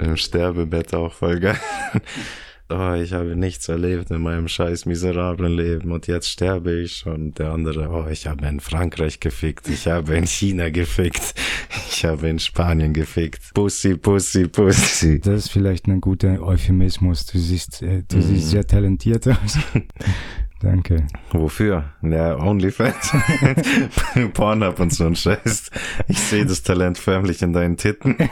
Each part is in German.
Im Sterbebett auch voll geil. Oh, ich habe nichts erlebt in meinem scheiß miserablen Leben und jetzt sterbe ich und der andere, oh, ich habe in Frankreich gefickt, ich habe in China gefickt, ich habe in Spanien gefickt. Pussy, Pussy, Pussy. Das ist vielleicht ein guter Euphemismus. Du siehst, äh, du Mhm. siehst sehr talentiert aus. Danke. Wofür? Ja, OnlyFans. Pornhub und so ein Scheiß. Ich sehe das Talent förmlich in deinen Titten.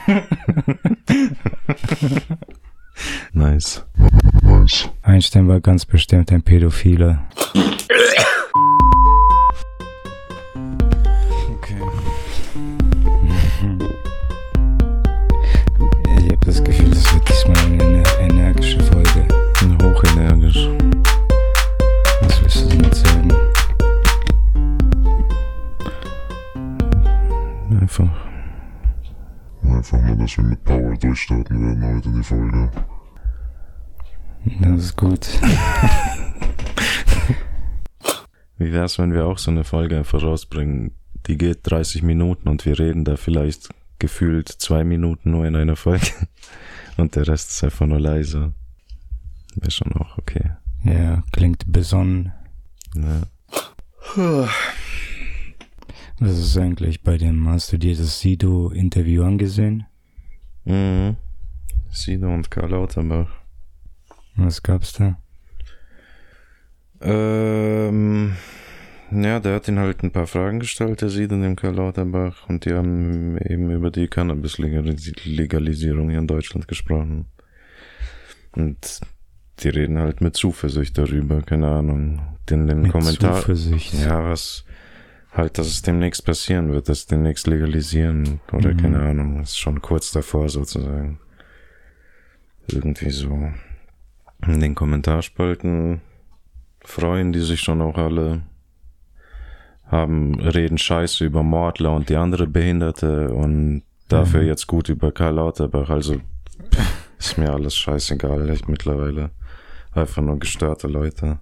nice. Einstein war ganz bestimmt ein Pädophiler. Einfach nur, dass wir mit Power durchstarten werden heute die Folge. Das ist gut. Wie wär's, wenn wir auch so eine Folge einfach rausbringen? Die geht 30 Minuten und wir reden da vielleicht gefühlt zwei Minuten nur in einer Folge. Und der Rest ist einfach nur leise. Wäre schon auch okay. Ja, klingt besonnen. Ja. Was ist eigentlich bei dem, hast du dir das Sido-Interview angesehen? Mhm. Sido und Karl Lauterbach. Was gab's da? Ähm, ja, der hat ihn halt ein paar Fragen gestellt, der Sido und dem Karl Lauterbach. Und die haben eben über die Cannabis-Legalisierung hier in Deutschland gesprochen. Und die reden halt mit Zuversicht darüber, keine Ahnung. In den Mit Kommentar. Zuversicht. Ja, was halt, dass es demnächst passieren wird, dass demnächst legalisieren oder Mhm. keine Ahnung, ist schon kurz davor sozusagen. Irgendwie so. In den Kommentarspalten freuen die sich schon auch alle, haben, reden Scheiße über Mordler und die andere Behinderte und dafür Mhm. jetzt gut über Karl Lauterbach, also pff, ist mir alles scheißegal, echt mittlerweile. Einfach nur gestörte Leute.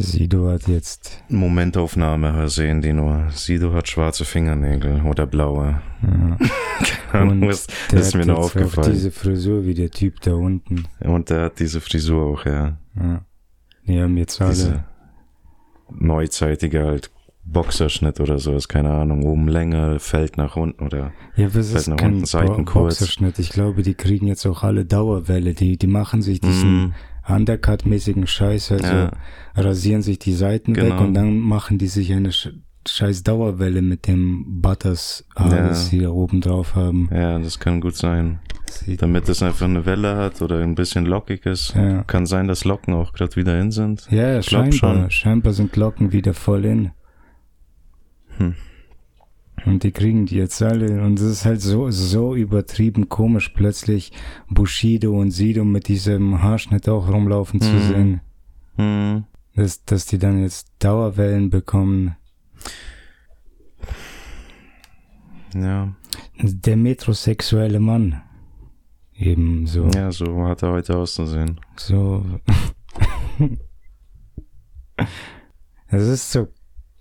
Sido hat jetzt, Momentaufnahme sehen die nur. Sido hat schwarze Fingernägel oder blaue. ja, Keine Ahnung, Und das, ist mir nur jetzt auch aufgefallen. diese Frisur wie der Typ da unten. Und der hat diese Frisur auch, ja. Ja. Die haben jetzt alle, Diese neuzeitige halt Boxerschnitt oder sowas, keine Ahnung, oben länger, fällt nach unten oder ja, was ist nach kein unten, Seiten Bo kurz. Boxerschnitt. Ich glaube, die kriegen jetzt auch alle Dauerwelle. Die, die machen sich diesen Mhm. Undercut-mäßigen Scheiß, also Ja. rasieren sich die Seiten weg Genau. und dann machen die sich eine Sch scheiß Dauerwelle mit dem Butters Haar, Ja. das sie da oben drauf haben. Ja, das kann gut sein. Sieht, Damit es einfach eine Welle hat oder ein bisschen lockig ist. ja. Kann sein, dass Locken auch gerade wieder in sind. Ja, ja, scheinbar. schon. Scheinbar sind Glocken wieder voll in. Hm. Und die kriegen die jetzt alle. Und es ist halt so, so übertrieben komisch, plötzlich Bushido und Sido mit diesem Haarschnitt auch rumlaufen zu Mhm. sehen. Hm. Dass, dass die dann jetzt Dauerwellen bekommen. Ja. Der metrosexuelle Mann. Eben so. ja, so hat er heute auszusehen. So. Es ist so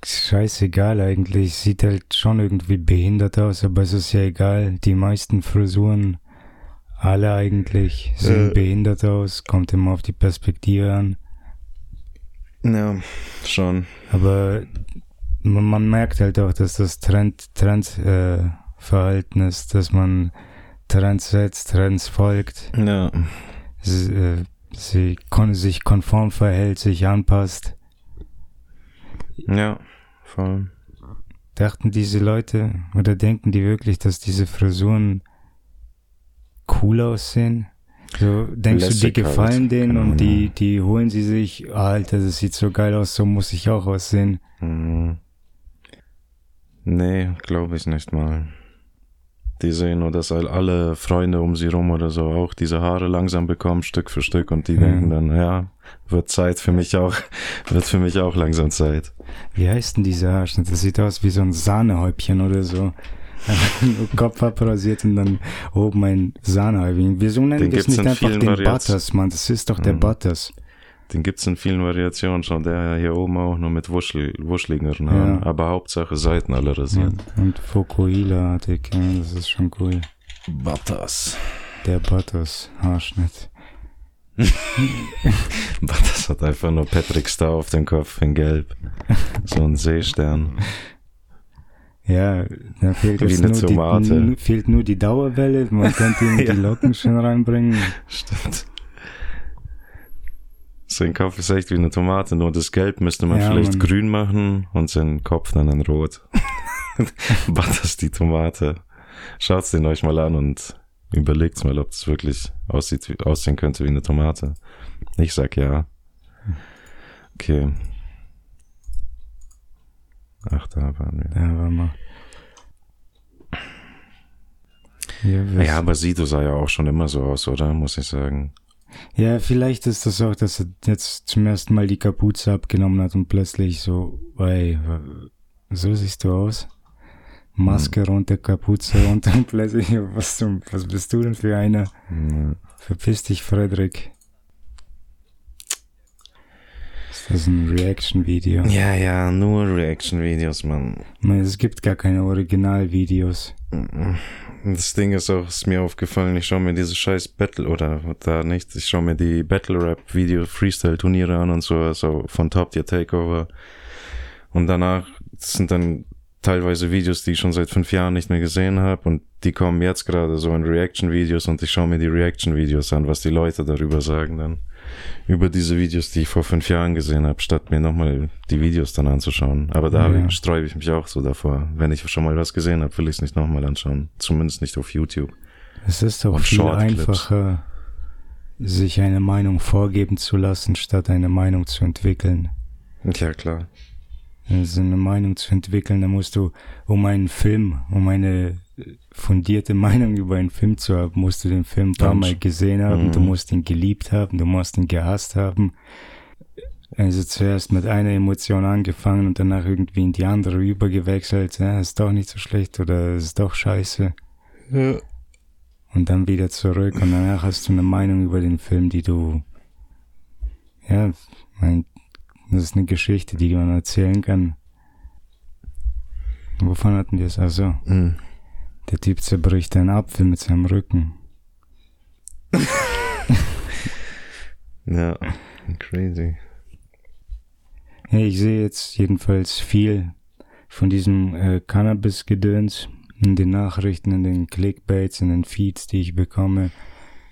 scheißegal eigentlich. Sieht halt schon irgendwie behindert aus, aber es ist ja egal. Die meisten Frisuren, alle eigentlich, sehen Äh. behindert aus. Kommt immer auf die Perspektive an. Ja, schon. Aber man, man merkt halt auch, dass das Trend, Trend, äh, ist, dass man Trends setzt, Trends folgt, Ja. sie, äh, sie kon sich konform verhält, sich anpasst. Ja, voll. Dachten diese Leute oder denken die wirklich, dass diese Frisuren cool aussehen? So, denkst du, die Lässig halt, gefallen denen keine und die, die holen sie sich, ah, Alter, das sieht so geil aus, so muss ich auch aussehen. Hm. Nee, glaube ich nicht mal. Die sehen nur, dass all- alle Freunde um sie rum oder so auch diese Haare langsam bekommen, Stück für Stück, und die Ja. denken dann, ja, wird Zeit für mich auch, wird für mich auch langsam Zeit. Wie heißt denn dieser Haarschnitt? Das sieht aus wie so ein Sahnehäubchen oder so. Kopf abrasiert und dann oben ein Sahnehäubchen. Wieso nennen wir das gibt's nicht in einfach den Variationen. Butters, Mann? Das ist doch der Mhm. Butters. Den gibt's in vielen Variationen schon, der hier oben auch nur mit wuschel, wuscheligeren Haaren, Ja. aber Hauptsache Seiten alle rasiert. Und Fokuhila-artig, ja, das ist schon cool. Butters. Der Butters, Haarschnitt. Butters hat einfach nur Patrick Star auf dem Kopf in Gelb. So ein Seestern. Ja, da fehlt, Wie eine nur Tomate. Die, fehlt nur die Dauerwelle. Man könnte ihm Ja. die Locken schon reinbringen. Stimmt. Sein Kopf ist echt wie eine Tomate, nur das Gelb müsste man Ja, vielleicht Mann. grün machen und seinen Kopf dann in rot. Butters die Tomate. Schaut's den euch mal an und überlegt's mal, ob es wirklich aussieht, wie- aussehen könnte wie eine Tomate. Ich sag ja. Okay. Ach, da waren wir. Da war mal. Ja, Ja, aber Sido sah ja auch schon immer so aus, oder? Muss ich sagen. Ja, vielleicht ist das auch, dass er jetzt zum ersten Mal die Kapuze abgenommen hat und plötzlich so, ey, so siehst du aus. Maske runter, Kapuze runter und plötzlich, was, zum, was bist du denn für einer? Ja. Verpiss dich, Frederik. Ist das ein Reaction-Video? Ja, ja, nur Reaction-Videos, Mann. Nein, Es gibt gar keine Originalvideos. Das Ding ist auch, ist mir aufgefallen, ich schaue mir diese scheiß Battle, oder da nicht, ich schaue mir die Battle-Rap-Video, Freestyle-Turniere an und so, so von Top Tier Takeover. Und danach sind dann teilweise Videos, die ich schon seit fünf Jahren nicht mehr gesehen habe und die kommen jetzt gerade so in Reaction-Videos und ich schaue mir die Reaction-Videos an, was die Leute darüber sagen dann. Über diese Videos, die ich vor fünf Jahren gesehen habe, statt mir nochmal die Videos dann anzuschauen. Aber da Ja. sträube ich mich auch so davor. Wenn ich schon mal was gesehen habe, will ich es nicht nochmal anschauen. Zumindest nicht auf YouTube. Es ist auch viel einfacher, sich eine Meinung vorgeben zu lassen, statt eine Meinung zu entwickeln. Ja, klar. Also eine Meinung zu entwickeln, da musst du, um einen Film, um eine fundierte Meinung über einen Film zu haben, musst du den Film ein paar. Mal gesehen haben, Mhm. du musst ihn geliebt haben, du musst ihn gehasst haben. Also zuerst mit einer Emotion angefangen und danach irgendwie in die andere übergewechselt. Ja, ist doch nicht so schlecht oder ist doch scheiße. Ja. Und dann wieder zurück und danach hast du eine Meinung über den Film, die du, ja, mein, das ist eine Geschichte, die man erzählen kann. Wovon hatten wir es? Also, Mhm. Der Typ zerbricht einen Apfel mit seinem Rücken. Ja. Crazy. Ja, ich sehe jetzt jedenfalls viel von diesem äh, Cannabis-Gedöns in den Nachrichten, in den Clickbaits, in den Feeds, die ich bekomme.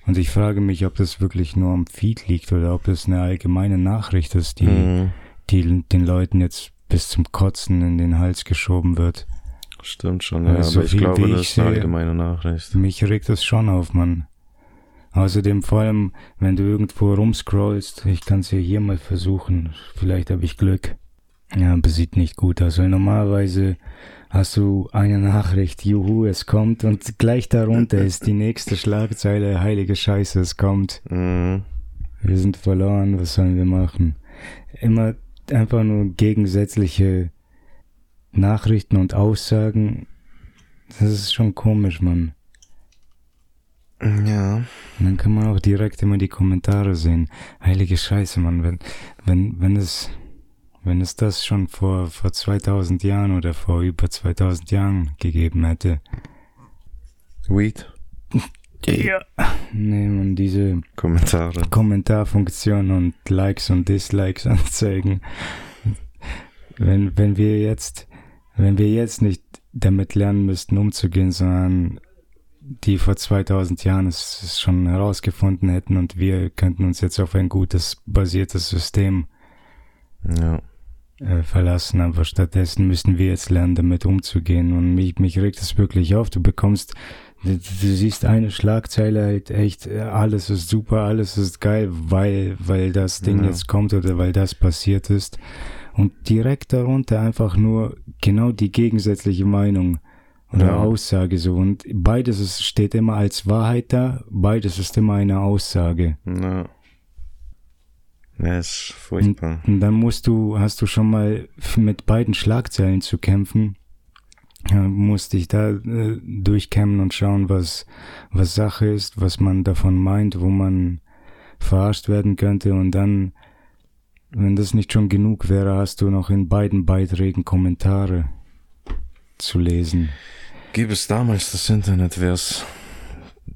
Und ich frage mich, ob das wirklich nur am Feed liegt oder ob das eine allgemeine Nachricht ist, die, Mhm. die den Leuten jetzt bis zum Kotzen in den Hals geschoben wird. Stimmt schon, Ja, ja. so aber ich glaube, wie das ich ist eine sehe. allgemeine Nachricht. Mich regt das schon auf, Mann. Außerdem vor allem, wenn du irgendwo rumscrollst, ich kann es ja hier mal versuchen, vielleicht habe ich Glück. Ja, aber sieht nicht gut aus, weil normalerweise hast du eine Nachricht, juhu, es kommt und gleich darunter ist die nächste Schlagzeile, heilige Scheiße, es kommt. Mhm. Wir sind verloren, was sollen wir machen? Immer einfach nur gegensätzliche Nachrichten und Aussagen. Das ist schon komisch, Mann. Ja. Und dann kann man auch direkt immer die Kommentare sehen. Heilige Scheiße, Mann, wenn, wenn, wenn es, wenn es das schon vor, vor 2000 Jahren oder vor über 2000 Jahren gegeben hätte. Weed. Ja. Nee, man, diese Kommentare. Kommentarfunktion und Likes und Dislikes anzeigen. Wenn, wenn wir jetzt, wenn wir jetzt nicht damit lernen müssten, umzugehen, sondern die vor 2000 Jahren es, schon herausgefunden hätten und wir könnten uns jetzt auf ein gutes, basiertes System Ja. äh, verlassen, aber stattdessen müssen wir jetzt lernen, damit umzugehen. Und mich, mich regt es wirklich auf. Du bekommst, du, du siehst eine Schlagzeile halt echt, äh, alles ist super, alles ist geil, weil, weil das Ding Ja. jetzt kommt oder weil das passiert ist. Und direkt darunter einfach nur genau die gegensätzliche Meinung oder Ja. Aussage so. Und beides ist, steht immer als Wahrheit da, beides ist immer eine Aussage. Ja. Ja, ist furchtbar. Und dann musst du, hast du schon mal mit beiden Schlagzeilen zu kämpfen. Ja, musst dich da äh, durchkämmen und schauen, was, was Sache ist, was man davon meint, wo man verarscht werden könnte. Und dann, wenn das nicht schon genug wäre, hast du noch in beiden Beiträgen Kommentare zu lesen. Gäbe es damals das Internet, wäre es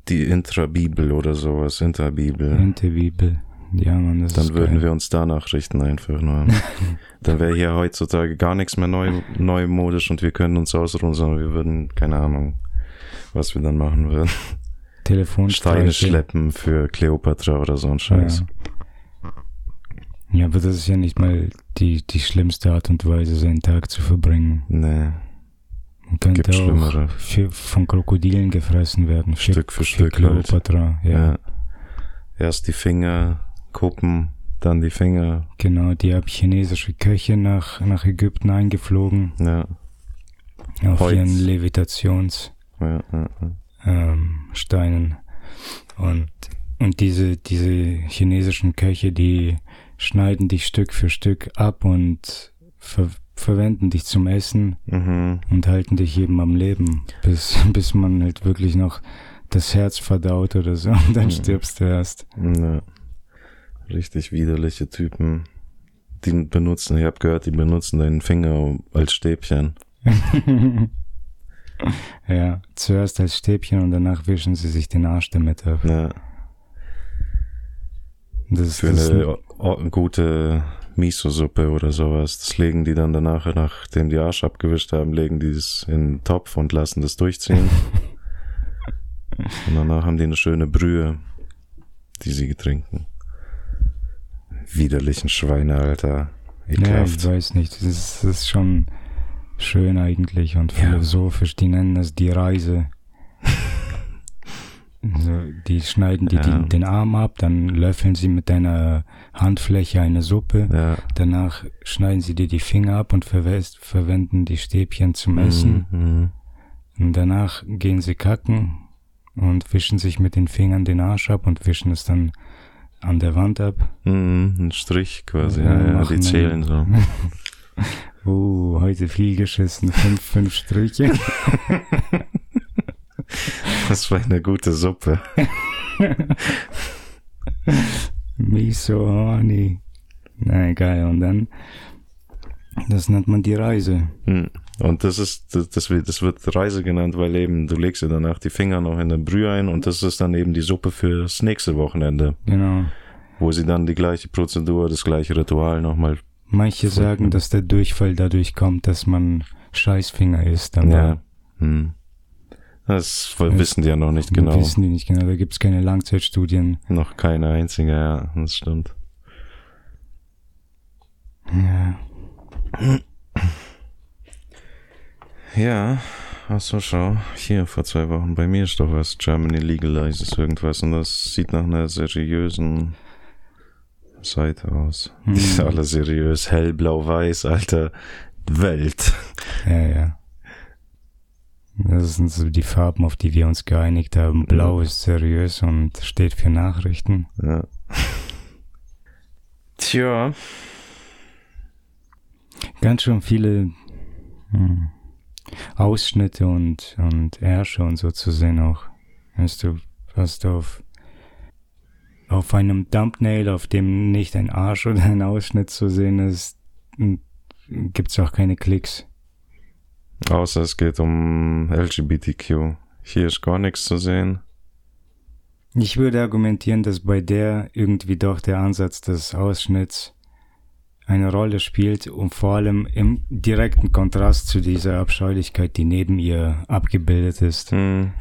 die Intrabibel oder sowas, Interbibel. Interbibel. Ja, man, das Dann ist würden geil. wir uns danach richten einfach nur. Dann wäre hier heutzutage gar nichts mehr neu, neumodisch und wir können uns ausruhen, sondern wir würden, keine Ahnung, was wir dann machen würden. Steine Telefonstreiche. schleppen für Kleopatra oder so ein Scheiß. Ja. Ja, aber das ist ja nicht mal die, die schlimmste Art und Weise, seinen Tag zu verbringen. Nee, Man könnte Gibt auch schlimmere. von Krokodilen gefressen werden. Für, Stück für für Stück halt. Kleopatra, ja. ja. Erst die Finger, Kuppen, dann die Finger. Genau, die haben chinesische Köche nach, nach Ägypten eingeflogen Ja, auf Holz. ihren Levitations ja, ja, ja. ähm, Steinen. Und, und diese, diese chinesischen Köche, die schneiden dich Stück für Stück ab und ver verwenden dich zum Essen Mhm. und halten dich eben am Leben, bis, bis man halt wirklich noch das Herz verdaut oder so und dann Mhm. stirbst du erst. Ja. Richtig widerliche Typen. Die benutzen, ich habe gehört, die benutzen deinen Finger als Stäbchen. ja, zuerst als Stäbchen und danach wischen sie sich den Arsch damit ab. Ja, Das, für das eine gute Miso-Suppe oder sowas. Das legen die dann danach, nachdem die Arsch abgewischt haben, legen die es in den Topf und lassen das durchziehen. und danach haben die eine schöne Brühe, die sie trinken. Widerlichen Schweine, Alter. Ja, ich weiß nicht. Das ist, das ist schon schön eigentlich und Ja. philosophisch. Die nennen das die Reise. Also, die schneiden die, Ja. den, Arm ab, dann löffeln sie mit deiner Handfläche eine Suppe. ja. Danach schneiden sie dir die Finger ab und verwenden die Stäbchen zum Essen. Mhm. Und danach gehen sie kacken und wischen sich mit den Fingern den Arsch ab und wischen es dann an der Wand ab. Mhm. Ein Strich quasi. Ja, Ja, die zählen so. Uh, heute viel geschissen. Fünf, fünf Striche. Das war eine gute Suppe. Miso horny. Na egal, und dann, das nennt man die Reise. Hm. Und das ist, das, das wird, das wird Reise genannt, weil eben du legst dir danach die Finger noch in der Brühe ein und das ist dann eben die Suppe fürs nächste Wochenende, Genau. wo sie dann die gleiche Prozedur, das gleiche Ritual nochmal. Manche Voll sagen, dass der Durchfall dadurch kommt, dass man Scheißfinger isst, aber Ja. Hm. Das wissen die ja noch nicht genau. wissen die nicht genau. Da gibt's keine Langzeitstudien. Noch keine einzige, ja, das stimmt. Ja. Ja, ach so, schau. Hier vor zwei Wochen. Bei mir ist doch was. Germany legalizes irgendwas. Und das sieht nach einer seriösen Seite aus. Hm. Die ist alle seriös. Hell, blau, weiß, alter Welt. Ja, ja. Das sind so die Farben, auf die wir uns geeinigt haben. Blau ist seriös und steht für Nachrichten. Ja. Tja. Ganz schön viele hm, Ausschnitte und, und Ärsche und so zu sehen auch. Weißt du, hast auf, auf einem Thumbnail, auf dem nicht ein Arsch oder ein Ausschnitt zu sehen ist, gibt es auch keine Klicks. Außer es geht um LGBTQ. Hier ist gar nichts zu sehen. Ich würde argumentieren, dass bei der irgendwie doch der Ansatz des Ausschnitts eine Rolle spielt und vor allem im direkten Kontrast zu dieser Abscheulichkeit, die neben ihr abgebildet ist. Hm.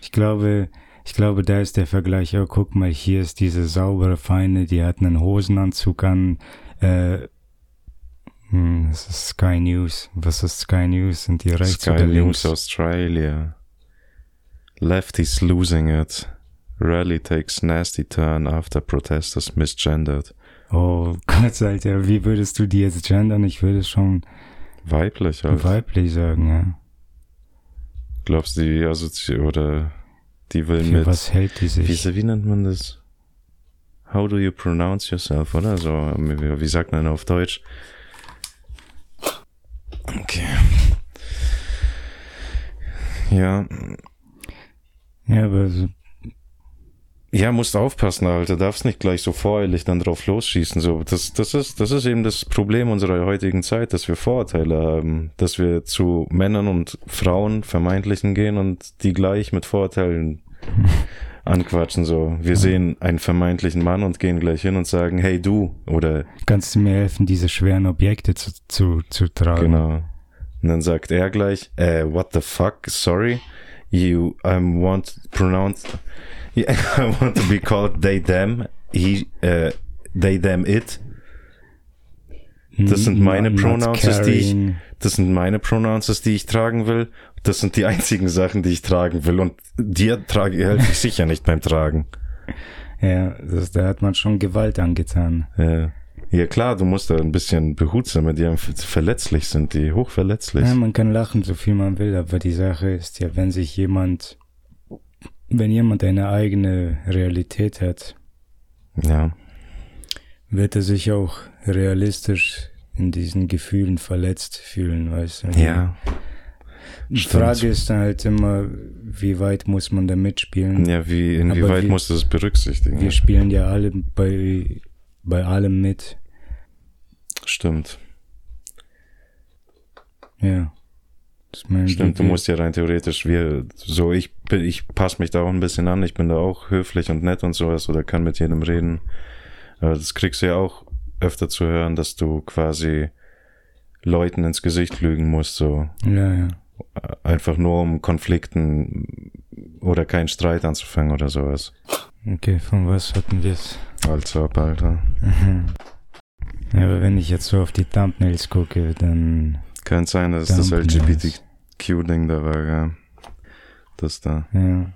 Ich glaube, ich glaube, da ist der Vergleich, oh, guck mal, hier ist diese saubere Feine, die hat einen Hosenanzug an, äh, hm, das ist Sky News. Was ist Sky News? Sind die rechts Sky oder News links? Australia. Lefties losing it. Rally takes nasty turn after protesters misgendered. Oh Gott, Alter, wie würdest du die jetzt gendern? Ich würde schon Weiblich halt. weiblich sagen, ja. Glaubst du, die assozi oder die will Für mit. was hält die sich? Wie, wie nennt man das? How do you pronounce yourself, oder? So, wie sagt man auf Deutsch? Okay. Ja, Ja, aber so, Ja, musst aufpassen, Alter. Darfst nicht gleich so voreilig dann drauf losschießen. So, das, das ist, das ist eben das Problem unserer heutigen Zeit, dass wir Vorurteile haben, dass wir zu Männern und Frauen vermeintlichen gehen und die gleich mit Vorurteilen anquatschen. So, wir sehen einen vermeintlichen Mann und gehen gleich hin und sagen, hey du, oder Kannst du mir helfen, diese schweren Objekte zu, zu, zu tragen? genau. Und dann sagt er gleich, äh, what the fuck, sorry, you, I want pronounced, I want to be called they, them, he, äh, they, them, it. Das sind meine Not Pronouns, die ich, das sind meine Pronouns, die ich tragen will. Das sind die einzigen Sachen, die ich tragen will. Und dir trage helfe ich sicher nicht beim Tragen. Ja, das, da hat man schon Gewalt angetan. Ja. ja klar, du musst da ein bisschen behutsamer, die verletzlich sind, die hochverletzlich. Ja, man kann lachen, so viel man will, aber die Sache ist ja, wenn sich jemand, wenn jemand eine eigene Realität hat, Ja. wird er sich auch realistisch in diesen Gefühlen verletzt fühlen, weißt du? Ja. Die stimmt. Frage ist dann halt immer, wie weit muss man da mitspielen? Ja, wie, inwieweit wir- musst du das berücksichtigen? Wir spielen ja alle bei, bei allem mit. Stimmt. Ja. Stimmt, du musst ja rein theoretisch, wir, so, ich bin, ich passe mich da auch ein bisschen an, ich bin da auch höflich und nett und sowas oder kann mit jedem reden. Aber das kriegst du ja auch öfter zu hören, dass du quasi Leuten ins Gesicht lügen musst, so. Ja, ja. Einfach nur um Konflikten oder keinen Streit anzufangen oder sowas. Okay, von was hatten wir es? Also, ab, Alter. Ja, aber wenn ich jetzt so auf die Thumbnails gucke, dann, Kann sein, dass das Thumbnails. LGBTQ-Ding da war, ja. Das da. ja.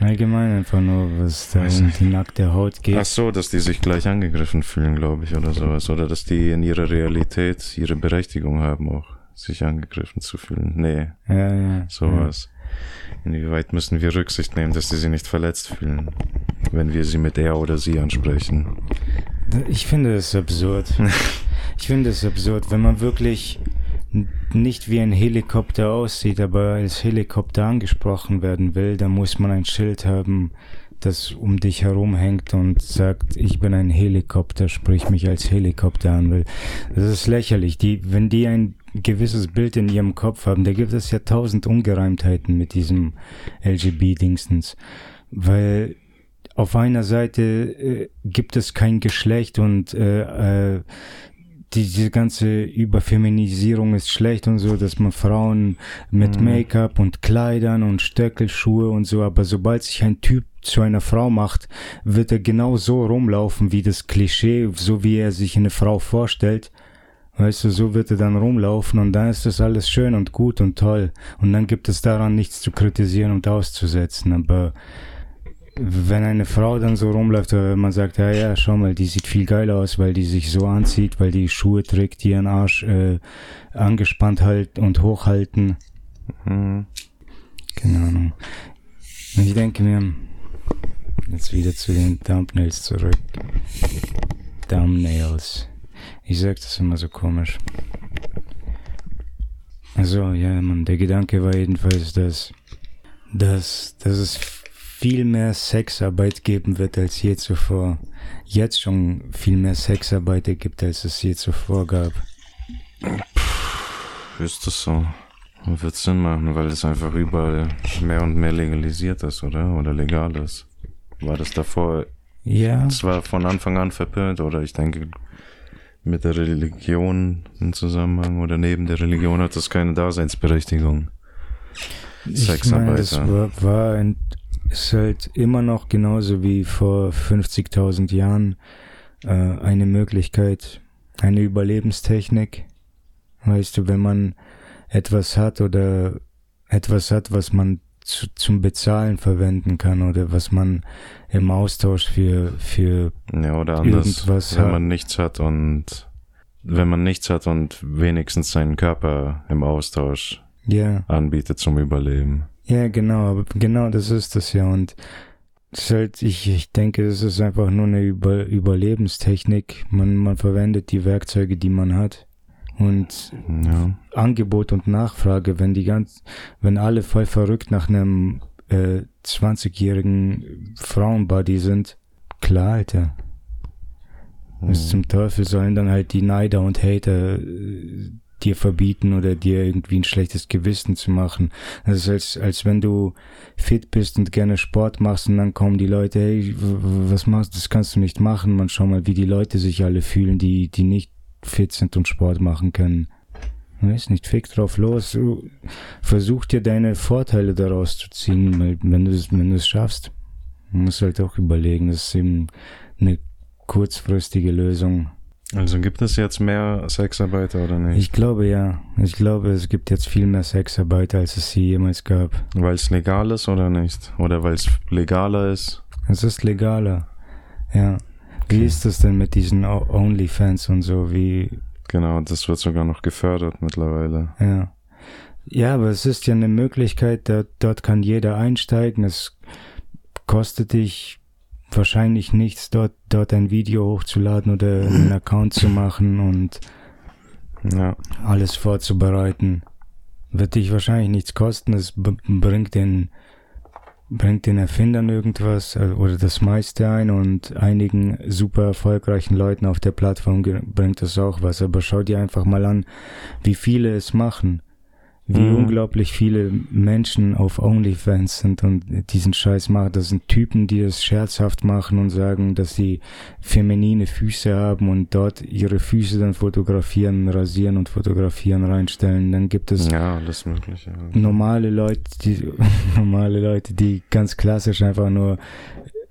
Allgemein einfach nur, was da um die nackte Haut geht. Ach so, dass die sich gleich angegriffen fühlen, glaube ich, oder sowas. Oder dass die in ihrer Realität ihre Berechtigung haben, auch sich angegriffen zu fühlen. Nee, Ja, ja. sowas. Inwieweit müssen wir Rücksicht nehmen, dass die sich nicht verletzt fühlen, wenn wir sie mit er oder sie ansprechen? Ja. Ich finde es absurd. ich finde es absurd, wenn man wirklich nicht wie ein Helikopter aussieht, aber als Helikopter angesprochen werden will, dann muss man ein Schild haben, das um dich herum hängt und sagt, ich bin ein Helikopter, sprich mich als Helikopter an will. Das ist lächerlich. Die, wenn die ein gewisses Bild in ihrem Kopf haben, da gibt es ja tausend Ungereimtheiten mit diesem LGB-Dingstens. Weil auf einer Seite äh, gibt es kein Geschlecht und äh, äh, die, diese ganze Überfeminisierung ist schlecht und so, dass man Frauen mit Mhm. Make-up und Kleidern und Stöckelschuhe und so, aber sobald sich ein Typ zu einer Frau macht, wird er genau so rumlaufen wie das Klischee, so wie er sich eine Frau vorstellt. Weißt du, so wird er dann rumlaufen und dann ist das alles schön und gut und toll. Und dann gibt es daran nichts zu kritisieren und auszusetzen. Aber wenn eine Frau dann so rumläuft, wenn man sagt, ja, ja, schau mal, die sieht viel geiler aus, weil die sich so anzieht, weil die Schuhe trägt, die ihren Arsch äh, angespannt halt und hochhalten. Hm. Keine Ahnung. Und Ich denke mir, jetzt wieder zu den Thumbnails zurück. Thumbnails. Ich sag das immer so komisch. Also, ja, man, der Gedanke war jedenfalls, dass, dass, dass es viel mehr Sexarbeit geben wird als je zuvor. Jetzt schon viel mehr Sexarbeit gibt, als es je zuvor gab. Ist das so? Wird Sinn machen, weil es einfach überall mehr und mehr legalisiert ist, oder? Oder legal ist. War das davor, Ja, es war von Anfang an verpönt, oder ich denke, mit der Religion im Zusammenhang oder neben der Religion hat das keine Daseinsberechtigung. Ich meine, das war, war ein, ist halt immer noch genauso wie vor 50.000 Jahren äh, eine Möglichkeit, eine Überlebenstechnik. Weißt du, wenn man etwas hat oder etwas hat, was man zu, zum Bezahlen verwenden kann oder was man im Austausch für, für Ja, oder anders, Irgendwas wenn hat- man nichts hat und wenn man nichts hat und wenigstens seinen Körper im Austausch ja, anbietet zum Überleben. Ja, genau, genau das ist das ja. Und ist halt, ich, ich denke, es ist einfach nur eine Über Überlebenstechnik. Man, man verwendet die Werkzeuge, die man hat. Und Ja. Angebot und Nachfrage, wenn die ganz, wenn alle voll verrückt nach einem äh, 20-jährigen Frauenbody sind, klar, Alter. Was zum Teufel sollen dann halt die Neider und Hater äh, dir verbieten oder dir irgendwie ein schlechtes Gewissen zu machen. Das ist als, als wenn du fit bist und gerne Sport machst und dann kommen die Leute, hey, was machst du, das kannst du nicht machen. Man schau mal, wie die Leute sich alle fühlen, die, die nicht fit sind und Sport machen können. Weiß nicht, fick drauf los. Versuch dir deine Vorteile daraus zu ziehen, wenn du es, wenn schaffst. Man muss halt auch überlegen, das ist eben eine kurzfristige Lösung. Also gibt es jetzt mehr Sexarbeiter oder nicht? Ich glaube ja. Ich glaube, es gibt jetzt viel mehr Sexarbeit, als es sie jemals gab. Weil es legal ist oder nicht? Oder weil es legaler ist? Es ist legaler. Ja. Wie ist das denn mit diesen Onlyfans und so? Wie, Genau, das wird sogar noch gefördert mittlerweile. ja. Ja, aber es ist ja eine Möglichkeit, da, dort kann jeder einsteigen. Es kostet dich wahrscheinlich nichts, dort, dort ein Video hochzuladen oder einen Account zu machen und Ja, alles vorzubereiten. Wird dich wahrscheinlich nichts kosten, es bringt den, bringt den Erfindern irgendwas äh, oder das meiste ein und einigen super erfolgreichen Leuten auf der Plattform bringt das auch was. Aber schau dir einfach mal an, wie viele es machen. Wie Mhm. unglaublich viele Menschen auf OnlyFans sind und diesen Scheiß machen. Das sind Typen, die das scherzhaft machen und sagen, dass sie feminine Füße haben und dort ihre Füße dann fotografieren, rasieren und fotografieren, reinstellen. Dann gibt es ja, alles Mögliche. normale Leute, die normale Leute, die ganz klassisch einfach nur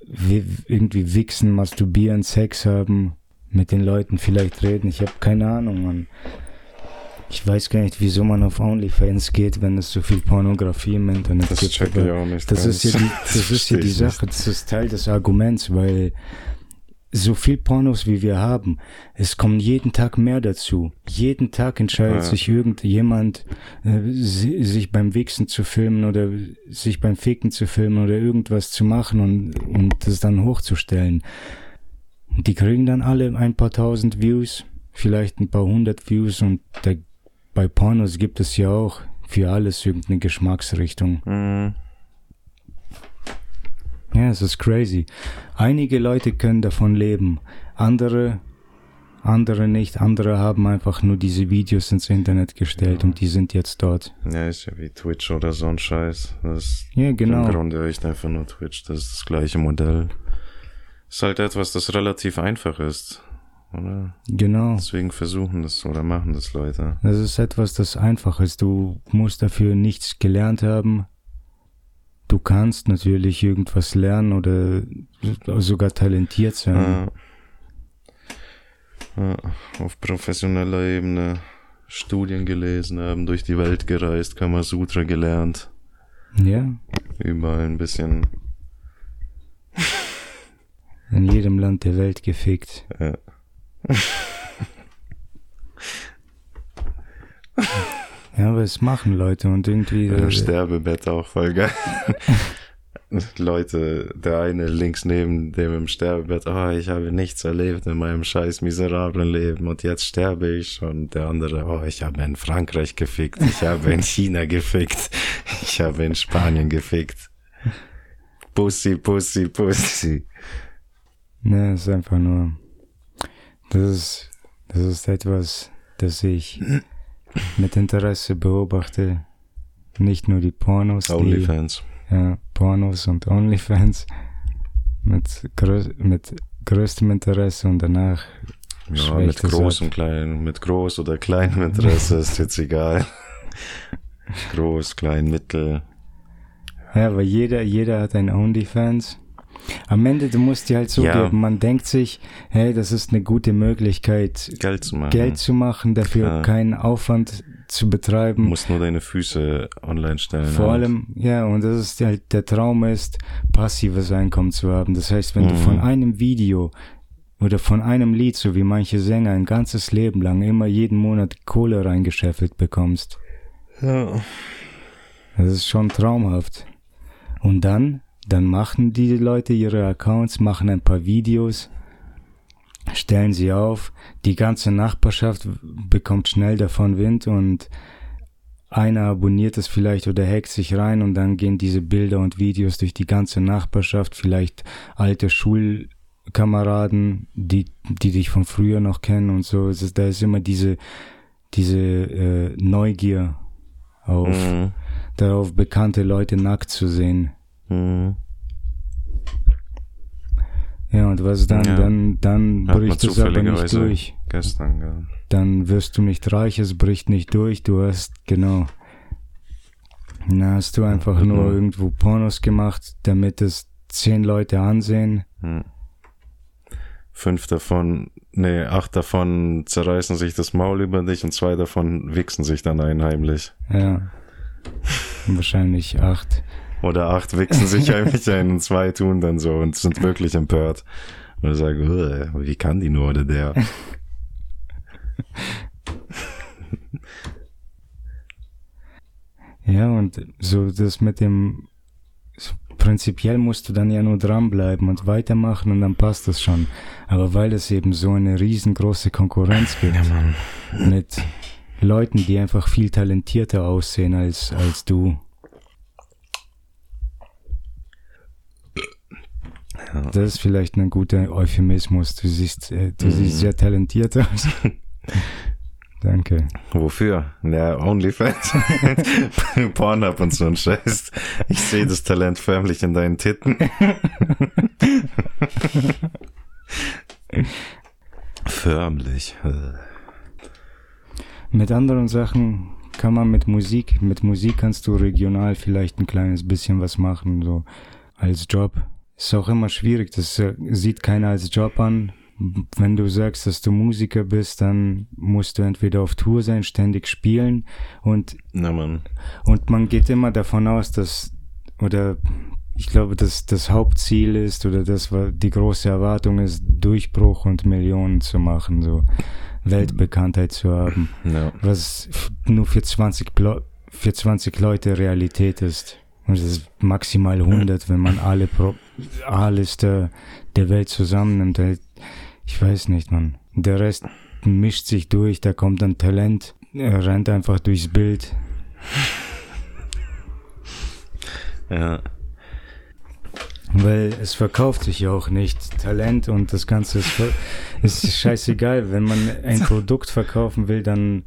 wi- irgendwie wichsen, masturbieren, Sex haben, mit den Leuten vielleicht reden. Ich habe keine Ahnung, Mann. Ich weiß gar nicht, wieso man auf OnlyFans geht, wenn es so viel Pornografie im Internet Das gibt. check aber ich auch nicht. das ist ja die, Das das ist ja die Sache, das ist Teil des Arguments, weil so viel Pornos wie wir haben, es kommen jeden Tag mehr dazu. Jeden Tag entscheidet Ja. sich irgendjemand, äh, si- sich beim Wichsen zu filmen oder sich beim Ficken zu filmen oder irgendwas zu machen und, und das dann hochzustellen. Und die kriegen dann alle ein paar tausend Views, vielleicht ein paar hundert Views und da, bei Pornos gibt es ja auch für alles irgendeine Geschmacksrichtung. Mhm. Ja, es ist crazy. Einige Leute können davon leben, andere, andere nicht. Andere haben einfach nur diese Videos ins Internet gestellt Ja. und die sind jetzt dort. Ja, ist ja wie Twitch oder so ein Scheiß. Das Ja, im genau. Grunde echt einfach nur Twitch. Das ist das gleiche Modell. Ist halt etwas, das relativ einfach ist. Oder? Genau. Deswegen versuchen das oder machen das Leute. Das ist etwas, das einfach ist. Du musst dafür nichts gelernt haben. Du kannst natürlich irgendwas lernen oder sogar talentiert sein. Ja. Ja, auf professioneller Ebene Studien gelesen haben, durch die Welt gereist, Kamasutra gelernt, Ja. überall ein bisschen. In jedem Land der Welt gefickt. Ja. Ja, aber es machen Leute und irgendwie. Im äh, Sterbebett auch voll geil. Leute, der eine links neben dem im Sterbebett, oh, ich habe nichts erlebt in meinem scheiß miserablen Leben und jetzt sterbe ich. Und der andere, oh, ich habe in Frankreich gefickt, ich habe in China gefickt, ich habe in Spanien gefickt. Pussy, Pussy, Pussy. Ne, ist einfach nur. Das ist, das ist etwas, das ich mit Interesse beobachte. Nicht nur die Pornos, Onlyfans. ja, Pornos und Onlyfans mit, mit größtem Interesse und danach Ja, mit es groß ab. und klein, mit groß oder kleinem Interesse ist jetzt egal. Groß, klein, mittel. Ja, aber jeder, jeder hat ein OnlyFans. Am Ende, du musst dir halt so Ja. geben, man denkt sich, hey, das ist eine gute Möglichkeit, Geld zu machen. Geld zu machen, dafür Klar. keinen Aufwand zu Du betreiben. musst nur deine Füße online stellen. Vor halt. allem, ja, und das ist halt der Traum ist, passives Einkommen zu haben. Das heißt, wenn du Mhm. von einem Video oder von einem Lied, so wie manche Sänger, ein ganzes Leben lang immer jeden Monat Kohle reingeschäffelt bekommst, Ja. das ist schon traumhaft. Und dann, dann machen die Leute ihre Accounts, machen ein paar Videos, stellen sie auf, die ganze Nachbarschaft bekommt schnell davon Wind und einer abonniert es vielleicht oder hackt sich rein und dann gehen diese Bilder und Videos durch die ganze Nachbarschaft, vielleicht alte Schulkameraden, die, die dich von früher noch kennen und so. Ist, da ist immer diese, diese äh, Neugier auf, Mhm. darauf bekannte Leute nackt zu sehen. Mhm. Ja, und was dann, Ja. dann, dann Hat bricht es aber nicht durch. Gestern, ja. Dann wirst du nicht reich, es bricht nicht durch, du hast, genau. Dann hast du einfach Mhm. nur irgendwo Pornos gemacht, damit es zehn Leute ansehen. Hm. Fünf davon, nee, acht davon zerreißen sich das Maul über dich und zwei davon wichsen sich dann einheimlich. Ja. Wahrscheinlich acht. Oder acht wichsen sich heimlich ein und zwei tun dann so und sind wirklich empört. Und ich sage, "Uah, wie kann die nur oder der? Ja, und so das mit dem, prinzipiell musst du dann ja nur dranbleiben und weitermachen und dann passt das schon. Aber weil es eben so eine riesengroße Konkurrenz gibt Mann. mit Leuten, die einfach viel talentierter aussehen als, als du. Das ist vielleicht ein guter Euphemismus. Du siehst, äh, du Mhm. siehst sehr talentiert aus. Danke. Wofür? Ja, Onlyfans. Pornhub und so ein Scheiß. Ich sehe das Talent förmlich in deinen Titten. förmlich. Mit anderen Sachen kann man mit Musik, mit Musik kannst du regional vielleicht ein kleines bisschen was machen, so als Job. Ist auch immer schwierig, das äh, sieht keiner als Job an. Wenn du sagst, dass du Musiker bist, dann musst du entweder auf Tour sein, ständig spielen und Na man. Und man geht immer davon aus, dass, oder ich glaube, dass das Hauptziel ist oder das, was die große Erwartung ist, Durchbruch und Millionen zu machen, so Weltbekanntheit zu haben, Ja. was nur für 20, Plo- für 20 Leute Realität ist. Und es ist maximal 100, wenn man alle Pro alles der, Welt zusammennimmt. Ich weiß nicht, man. Der Rest mischt sich durch, da kommt dann Talent, er rennt einfach durchs Bild. Ja. Weil es verkauft sich ja auch nicht. Talent und das Ganze ist, ist scheißegal. Wenn man ein Produkt verkaufen will, dann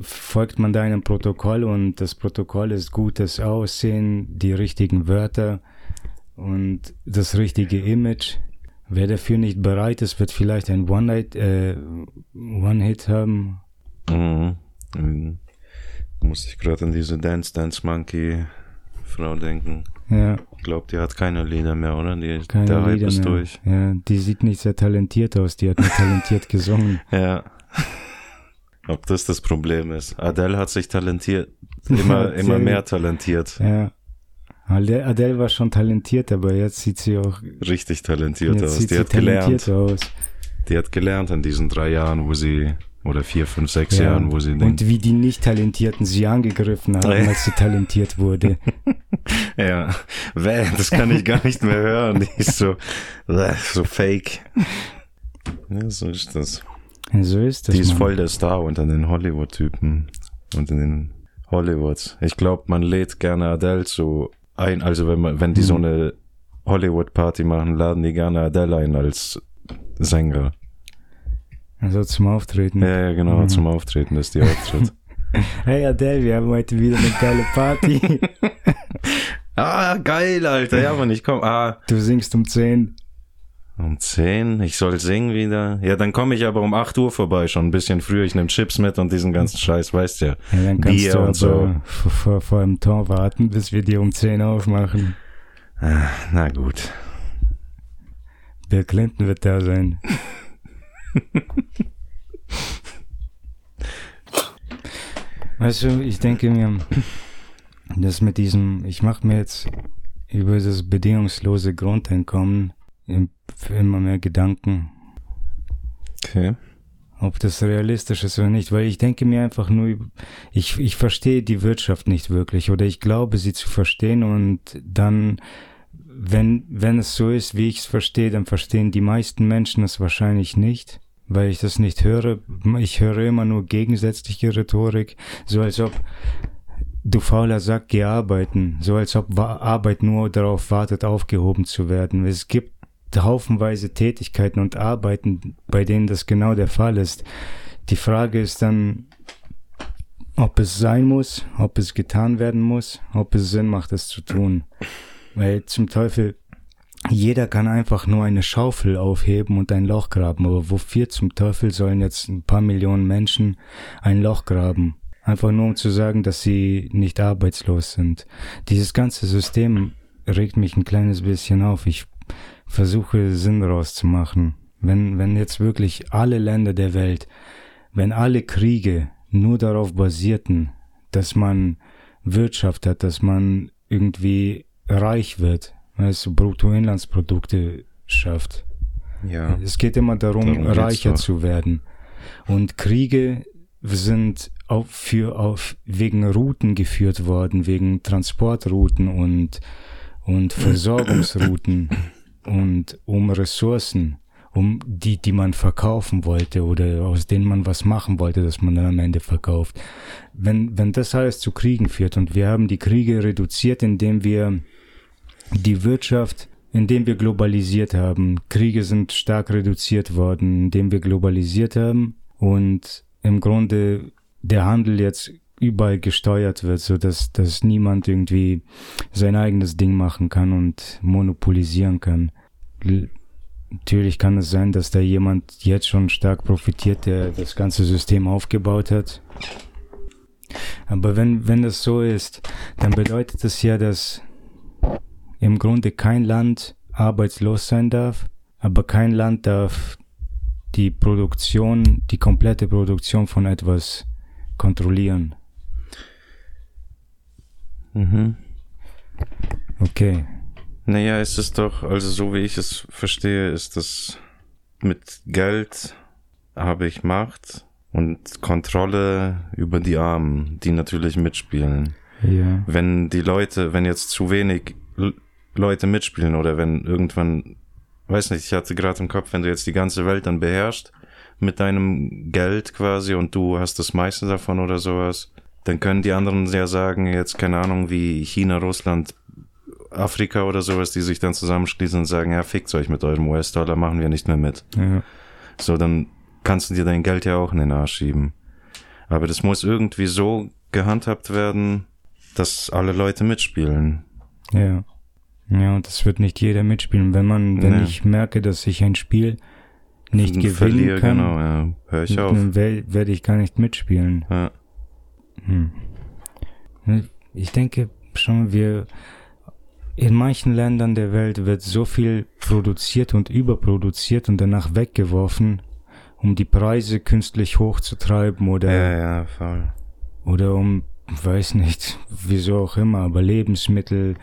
folgt man da einem Protokoll und das Protokoll ist gutes Aussehen, die richtigen Wörter und das richtige Image. Wer dafür nicht bereit ist, wird vielleicht ein äh, One-Hit haben. Mhm. Mhm. Muss ich gerade an diese Dance Dance Monkey Frau denken. Ja, Ich glaube, die hat keine Lieder mehr, oder? Die, keine der Hype Lieder ist mehr. durch. Ja, die sieht nicht sehr talentiert aus. Die hat nicht talentiert gesungen. Ja. Ob das das Problem ist. Adele hat sich talentiert, immer, immer mehr talentiert. Ja. Adele, war schon talentiert, aber jetzt sieht sie auch Richtig talentiert aus. Die sie hat gelernt. aus. Die hat gelernt in diesen drei Jahren, wo sie, oder vier, fünf, sechs Ja. Jahren, wo sie Und wie die Nicht-Talentierten sie angegriffen haben, Ja. als sie talentiert wurde. ja, das kann ich gar nicht mehr hören. Die ist so, so fake. Ja, so ist das. So ist das. Die ist Mann. voll der Star unter den Hollywood-Typen und in den Hollywoods. Ich glaube, man lädt gerne Adele so ein, also wenn man, wenn die so Hm. eine Hollywood-Party machen, laden die gerne Adele ein als Sänger. Also zum Auftreten. Ja, ja genau, Mhm. zum Auftreten, dass die auftritt. Hey Adele, wir haben heute wieder eine geile Party. ah, geil, Alter, ja, man, ich komm, ah, Du singst um 10. um 10, ich soll singen wieder. Ja, dann komme ich aber um 8 Uhr vorbei, schon ein bisschen früher. Ich nehme Chips mit und diesen ganzen Scheiß, weißt du ja. Ja, dann kannst Bier du und so. vor, vor, dem Tor warten, bis wir dir um 10 aufmachen. Ah, na gut. Bill Clinton wird da sein. weißt du, ich denke mir, das mit diesem, ich mache mir jetzt über das bedingungslose Grundeinkommen im- immer mehr Gedanken, Okay. ob das realistisch ist oder nicht, weil ich denke mir einfach nur, ich, ich verstehe die Wirtschaft nicht wirklich oder ich glaube sie zu verstehen und dann, wenn, wenn es so ist, wie ich es verstehe, dann verstehen die meisten Menschen es wahrscheinlich nicht, weil ich das nicht höre. Ich höre immer nur gegensätzliche Rhetorik, so als ob du fauler Sack, geh arbeiten, so als ob Arbeit nur darauf wartet, aufgehoben zu werden. Es gibt haufenweise Tätigkeiten und Arbeiten, bei denen das genau der Fall ist. Die Frage ist dann, ob es sein muss, ob es getan werden muss, ob es Sinn macht, es zu tun. Weil zum Teufel, jeder kann einfach nur eine Schaufel aufheben und ein Loch graben. Aber wofür zum Teufel sollen jetzt ein paar Millionen Menschen ein Loch graben? Einfach nur um zu sagen, dass sie nicht arbeitslos sind. Dieses ganze System regt mich ein kleines bisschen auf. Ich versuche Sinn rauszumachen. Wenn, wenn jetzt wirklich alle Länder der Welt, wenn alle Kriege nur darauf basierten, dass man Wirtschaft hat, dass man irgendwie reich wird, weißt du, Bruttoinlandsprodukte schafft. Ja. Es geht immer darum, darum reicher zu werden. Und Kriege sind auf, für, auf, wegen Routen geführt worden, wegen Transportrouten und, und Versorgungsrouten und um Ressourcen, um die, die man verkaufen wollte oder aus denen man was machen wollte, dass man dann am Ende verkauft. Wenn, wenn das alles zu Kriegen führt und wir haben die Kriege reduziert, indem wir die Wirtschaft, indem wir globalisiert haben. Kriege sind stark reduziert worden, indem wir globalisiert haben und im Grunde der Handel jetzt überall gesteuert wird, so dass, dass niemand irgendwie sein eigenes Ding machen kann und monopolisieren kann. Natürlich kann es sein, dass da jemand jetzt schon stark profitiert, der das ganze System aufgebaut hat. Aber wenn, wenn das so ist, dann bedeutet das ja, dass im Grunde kein Land arbeitslos sein darf, aber kein Land darf die Produktion, die komplette Produktion von etwas kontrollieren. Mhm. Okay. Naja, es ist doch, also so wie ich es verstehe, ist das mit Geld habe ich Macht und Kontrolle über die Armen, die natürlich mitspielen. Ja. Wenn die Leute, wenn jetzt zu wenig Leute mitspielen oder wenn irgendwann, weiß nicht, ich hatte gerade im Kopf, wenn du jetzt die ganze Welt dann beherrschst mit deinem Geld quasi und du hast das meiste davon oder sowas, dann können die anderen ja sagen, jetzt keine Ahnung, wie China, Russland, Afrika oder sowas, die sich dann zusammenschließen und sagen, ja, fickt euch mit eurem US-Dollar, machen wir nicht mehr mit. Ja. So, dann kannst du dir dein Geld ja auch in den Arsch schieben. Aber das muss irgendwie so gehandhabt werden, dass alle Leute mitspielen. Ja. Ja, und das wird nicht jeder mitspielen. Wenn man, wenn nee. ich merke, dass ich ein Spiel nicht gewinnen Verlier, kann, genau, ja. hör ich auf. Dann werde ich gar nicht mitspielen. Ja. Hm. Ich denke schon, wir in manchen Ländern der Welt wird so viel produziert und überproduziert und danach weggeworfen, um die Preise künstlich hochzutreiben oder ja, ja, voll. oder um weiß nicht, wieso auch immer, aber Lebensmittel,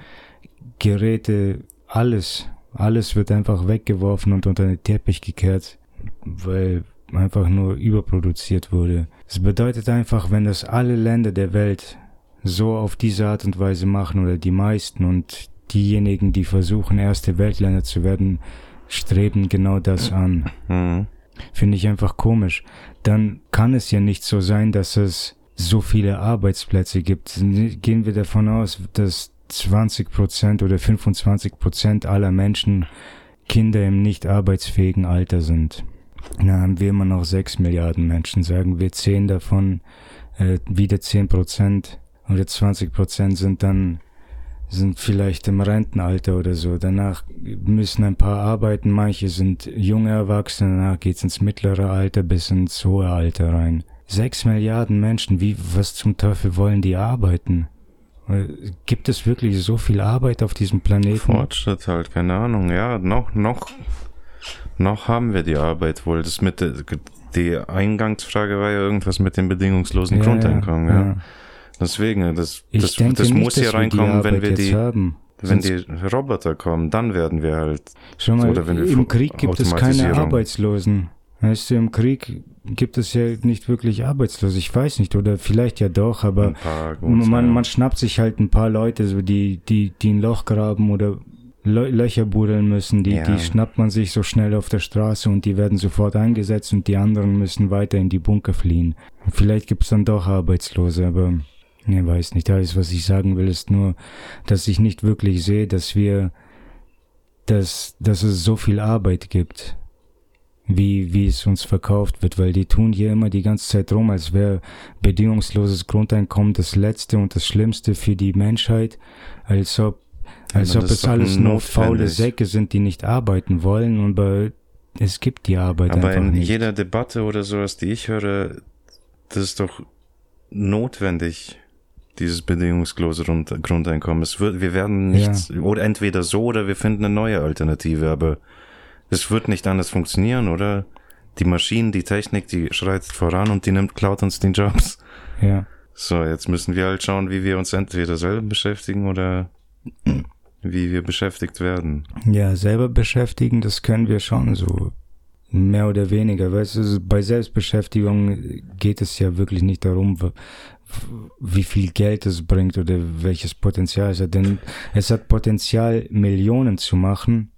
Geräte, alles, alles wird einfach weggeworfen und unter den Teppich gekehrt, weil einfach nur überproduziert wurde. Es bedeutet einfach, wenn das alle Länder der Welt so auf diese Art und Weise machen oder die meisten und diejenigen, die versuchen, erste Weltländer zu werden, streben genau das an. Mhm. Finde ich einfach komisch. Dann kann es ja nicht so sein, dass es so viele Arbeitsplätze gibt. Gehen wir davon aus, dass 20 Prozent oder 25 Prozent aller Menschen Kinder im nicht arbeitsfähigen Alter sind. Dann haben wir immer noch 6 Milliarden Menschen, sagen wir 10 davon, äh, wieder 10 Prozent oder 20 Prozent sind dann sind vielleicht im Rentenalter oder so. Danach müssen ein paar arbeiten, manche sind junge Erwachsene, danach geht's ins mittlere Alter bis ins hohe Alter rein. Sechs Milliarden Menschen, wie, was zum Teufel wollen die arbeiten? Gibt es wirklich so viel Arbeit auf diesem Planeten? Fortschritt halt, keine Ahnung. Ja, noch, noch, noch haben wir die Arbeit wohl. Das mit die Eingangsfrage war ja irgendwas mit dem bedingungslosen ja, Grundeinkommen, ja. ja. Deswegen, das, das, das muss hier reinkommen, wenn wir die, haben. wenn die Roboter kommen, dann werden wir halt. Schau mal, oder wenn wir im Krieg gibt es keine Arbeitslosen. Weißt du, im Krieg gibt es ja nicht wirklich Arbeitslose. Ich weiß nicht, oder vielleicht ja doch, aber man, man schnappt sich halt ein paar Leute, so die, die, die ein Loch graben oder Lö Löcher buddeln müssen, die, Ja. die schnappt man sich so schnell auf der Straße und die werden sofort eingesetzt und die anderen müssen weiter in die Bunker fliehen. Vielleicht gibt's dann doch Arbeitslose, aber ich weiß nicht. Alles, was ich sagen will, ist nur, dass ich nicht wirklich sehe, dass wir, dass, dass es so viel Arbeit gibt, wie, wie es uns verkauft wird, weil die tun hier immer die ganze Zeit rum, als wäre bedingungsloses Grundeinkommen das Letzte und das Schlimmste für die Menschheit, als ob, als aber ob es alles nur faule Säcke sind, die nicht arbeiten wollen, aber es gibt die Arbeit Aber einfach in nicht. jeder Debatte oder sowas, die ich höre, das ist doch notwendig, dieses bedingungslose Grund- Grundeinkommen. Es wird, wir werden Ja. nichts, oder entweder so oder wir finden eine neue Alternative, aber es wird nicht anders funktionieren, oder? Die Maschinen, die Technik, die schreitet voran und die nimmt, klaut uns den Jobs. Ja. So, jetzt müssen wir halt schauen, wie wir uns entweder selber beschäftigen oder wie wir beschäftigt werden. Ja, selber beschäftigen, das können wir schon so. Mehr oder weniger. Weißt du, bei Selbstbeschäftigung geht es ja wirklich nicht darum, wie viel Geld es bringt oder welches Potenzial es hat. Denn es hat Potenzial, Millionen zu machen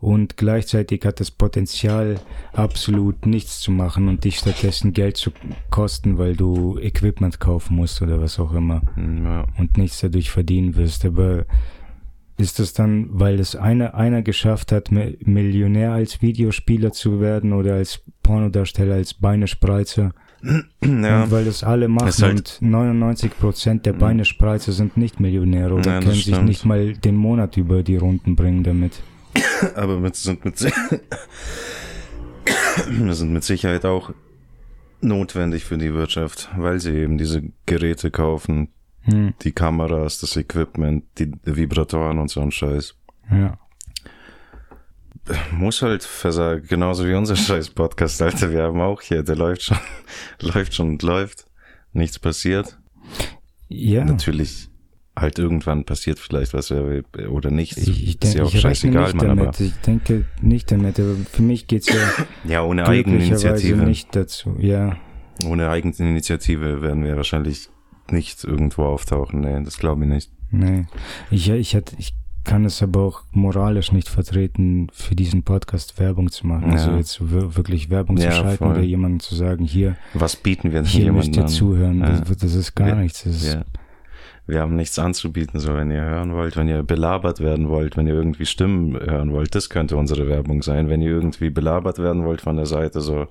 und gleichzeitig hat es Potenzial, absolut nichts zu machen und dich stattdessen Geld zu kosten, weil du Equipment kaufen musst oder was auch immer Ja. und nichts dadurch verdienen wirst. Aber ist das dann, weil es einer, einer geschafft hat, Mi- Millionär als Videospieler zu werden oder als Pornodarsteller, als Beinespreizer? ja. Weil das alle machen halt- und 99 Prozent der Beinespreizer sind nicht Millionäre oder Ja, können sich stimmt. nicht mal den Monat über die Runden bringen damit. Aber mit, sind mit, Si- sind mit Sicherheit auch notwendig für die Wirtschaft, weil sie eben diese Geräte kaufen, Hm, die Kameras, das Equipment, die Vibratoren und so ein Scheiß. ja. Muss halt versagen, genauso wie unser scheiß Podcast, Alter. Wir haben auch hier, der läuft schon, läuft schon und läuft. Nichts passiert. Ja. Natürlich, halt irgendwann passiert vielleicht was oder nichts. Ich, ich ist ja denke, auch scheißegal, nicht Mann, damit. aber Ich denke nicht damit. Aber für mich geht's ja ja, ohne Eigeninitiative. nicht dazu. Ja. Ohne Eigeninitiative werden wir wahrscheinlich nicht irgendwo auftauchen. Nee, das glaube ich nicht. Nee. Ich, ich, hätte, ich kann es aber auch moralisch nicht vertreten, für diesen Podcast Werbung zu machen. Also Ja. jetzt wir- wirklich Werbung zu Ja, schalten voll. oder jemandem zu sagen, hier, Was bieten wir denn hier müsst ihr an? zuhören. Ja. Das, das ist gar Ja. nichts. Ist. Wir haben nichts anzubieten, so wenn ihr hören wollt, wenn ihr belabert werden wollt, wenn ihr irgendwie Stimmen hören wollt, das könnte unsere Werbung sein. Wenn ihr irgendwie belabert werden wollt von der Seite, so,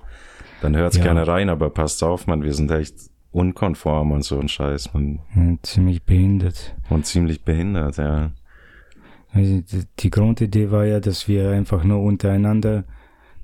dann hört's Ja. gerne rein, aber passt auf, man, wir sind echt unkonform und so ein Scheiß, man, ja, ziemlich behindert. und ziemlich behindert, ja. Also die, Grundidee war ja, dass wir einfach nur untereinander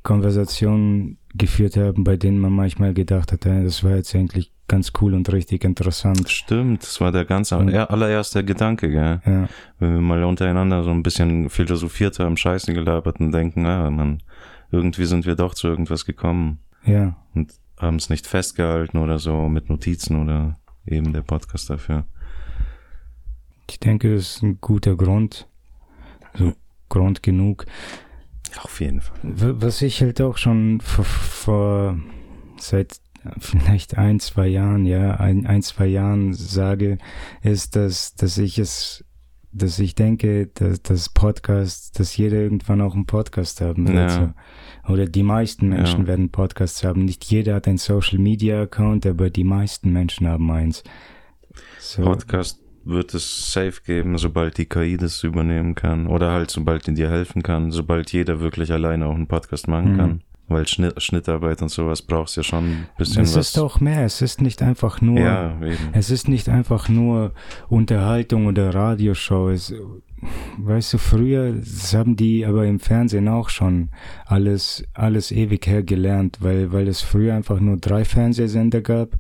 Konversationen geführt haben, bei denen man manchmal gedacht hat, das war jetzt eigentlich ganz cool und richtig interessant. Stimmt, das war der ganz allererste Gedanke, gell. Ja, Wenn wir mal untereinander so ein bisschen philosophiert haben, Scheiße gelabert und denken, ah, man, irgendwie sind wir doch zu irgendwas gekommen. ja. und haben es nicht festgehalten oder so mit Notizen oder eben der Podcast dafür. Ich denke, das ist ein guter Grund. So Grund genug. Auf jeden Fall. Was ich halt auch schon vor, vor seit vielleicht ein, zwei Jahren, ja, ein, ein, zwei Jahren sage, ist, dass, dass ich es, dass ich denke, dass das Podcast, dass jeder irgendwann auch einen Podcast haben wird. Ja. So. Oder die meisten Menschen Ja. werden Podcasts haben. Nicht jeder hat einen Social Media Account, aber die meisten Menschen haben eins. So. Podcast wird es safe geben, sobald die KI das übernehmen kann. Oder halt, sobald die dir helfen kann, sobald jeder wirklich alleine auch einen Podcast machen Mhm. kann. Weil Schnitt, Schnittarbeit und sowas brauchst ja schon ein bisschen es was. ist auch mehr. Es ist nicht einfach nur. ja, eben. Es ist nicht einfach nur Unterhaltung oder Radioshow. Es, weißt du, früher, das haben die aber im Fernsehen auch schon alles, alles ewig her gelernt, weil, weil es früher einfach nur drei Fernsehsender gab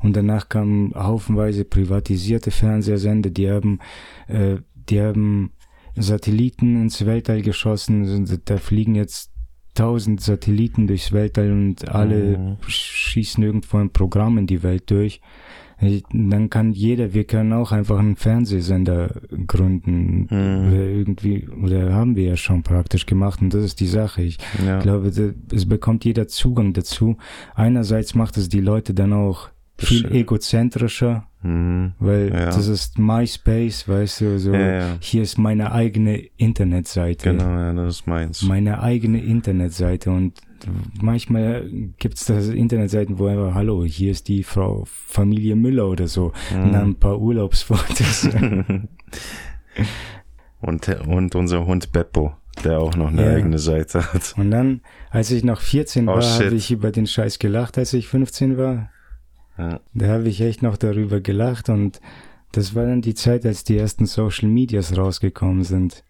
und danach kamen haufenweise privatisierte Fernsehsender, die haben, äh, die haben Satelliten ins Weltall geschossen. Da fliegen jetzt tausend Satelliten durchs Weltall und alle Mhm. schießen irgendwo ein Programm in die Welt durch. Dann kann jeder, wir können auch einfach einen Fernsehsender gründen. Mhm. Oder irgendwie, oder haben wir ja schon praktisch gemacht und das ist die Sache. Ich Ja. glaube, es bekommt jeder Zugang dazu. Einerseits macht es die Leute dann auch viel egozentrischer, Mhm. Weil Ja. das ist MySpace, weißt du, so Ja, ja. hier ist meine eigene Internetseite. Genau, ja, das ist meins. Meine eigene Internetseite und manchmal gibt's da Internetseiten, wo einfach, hallo, hier ist die Frau Familie Müller oder so. Und dann ein paar Urlaubsfotos. Und, und unser Hund Beppo, der auch noch eine Ja. eigene Seite hat. und dann, als ich noch 14 Oh, war, habe ich über den Scheiß gelacht, als ich 15 war. Ja. Da habe ich echt noch darüber gelacht und das war dann die Zeit, als die ersten Social Medias rausgekommen sind.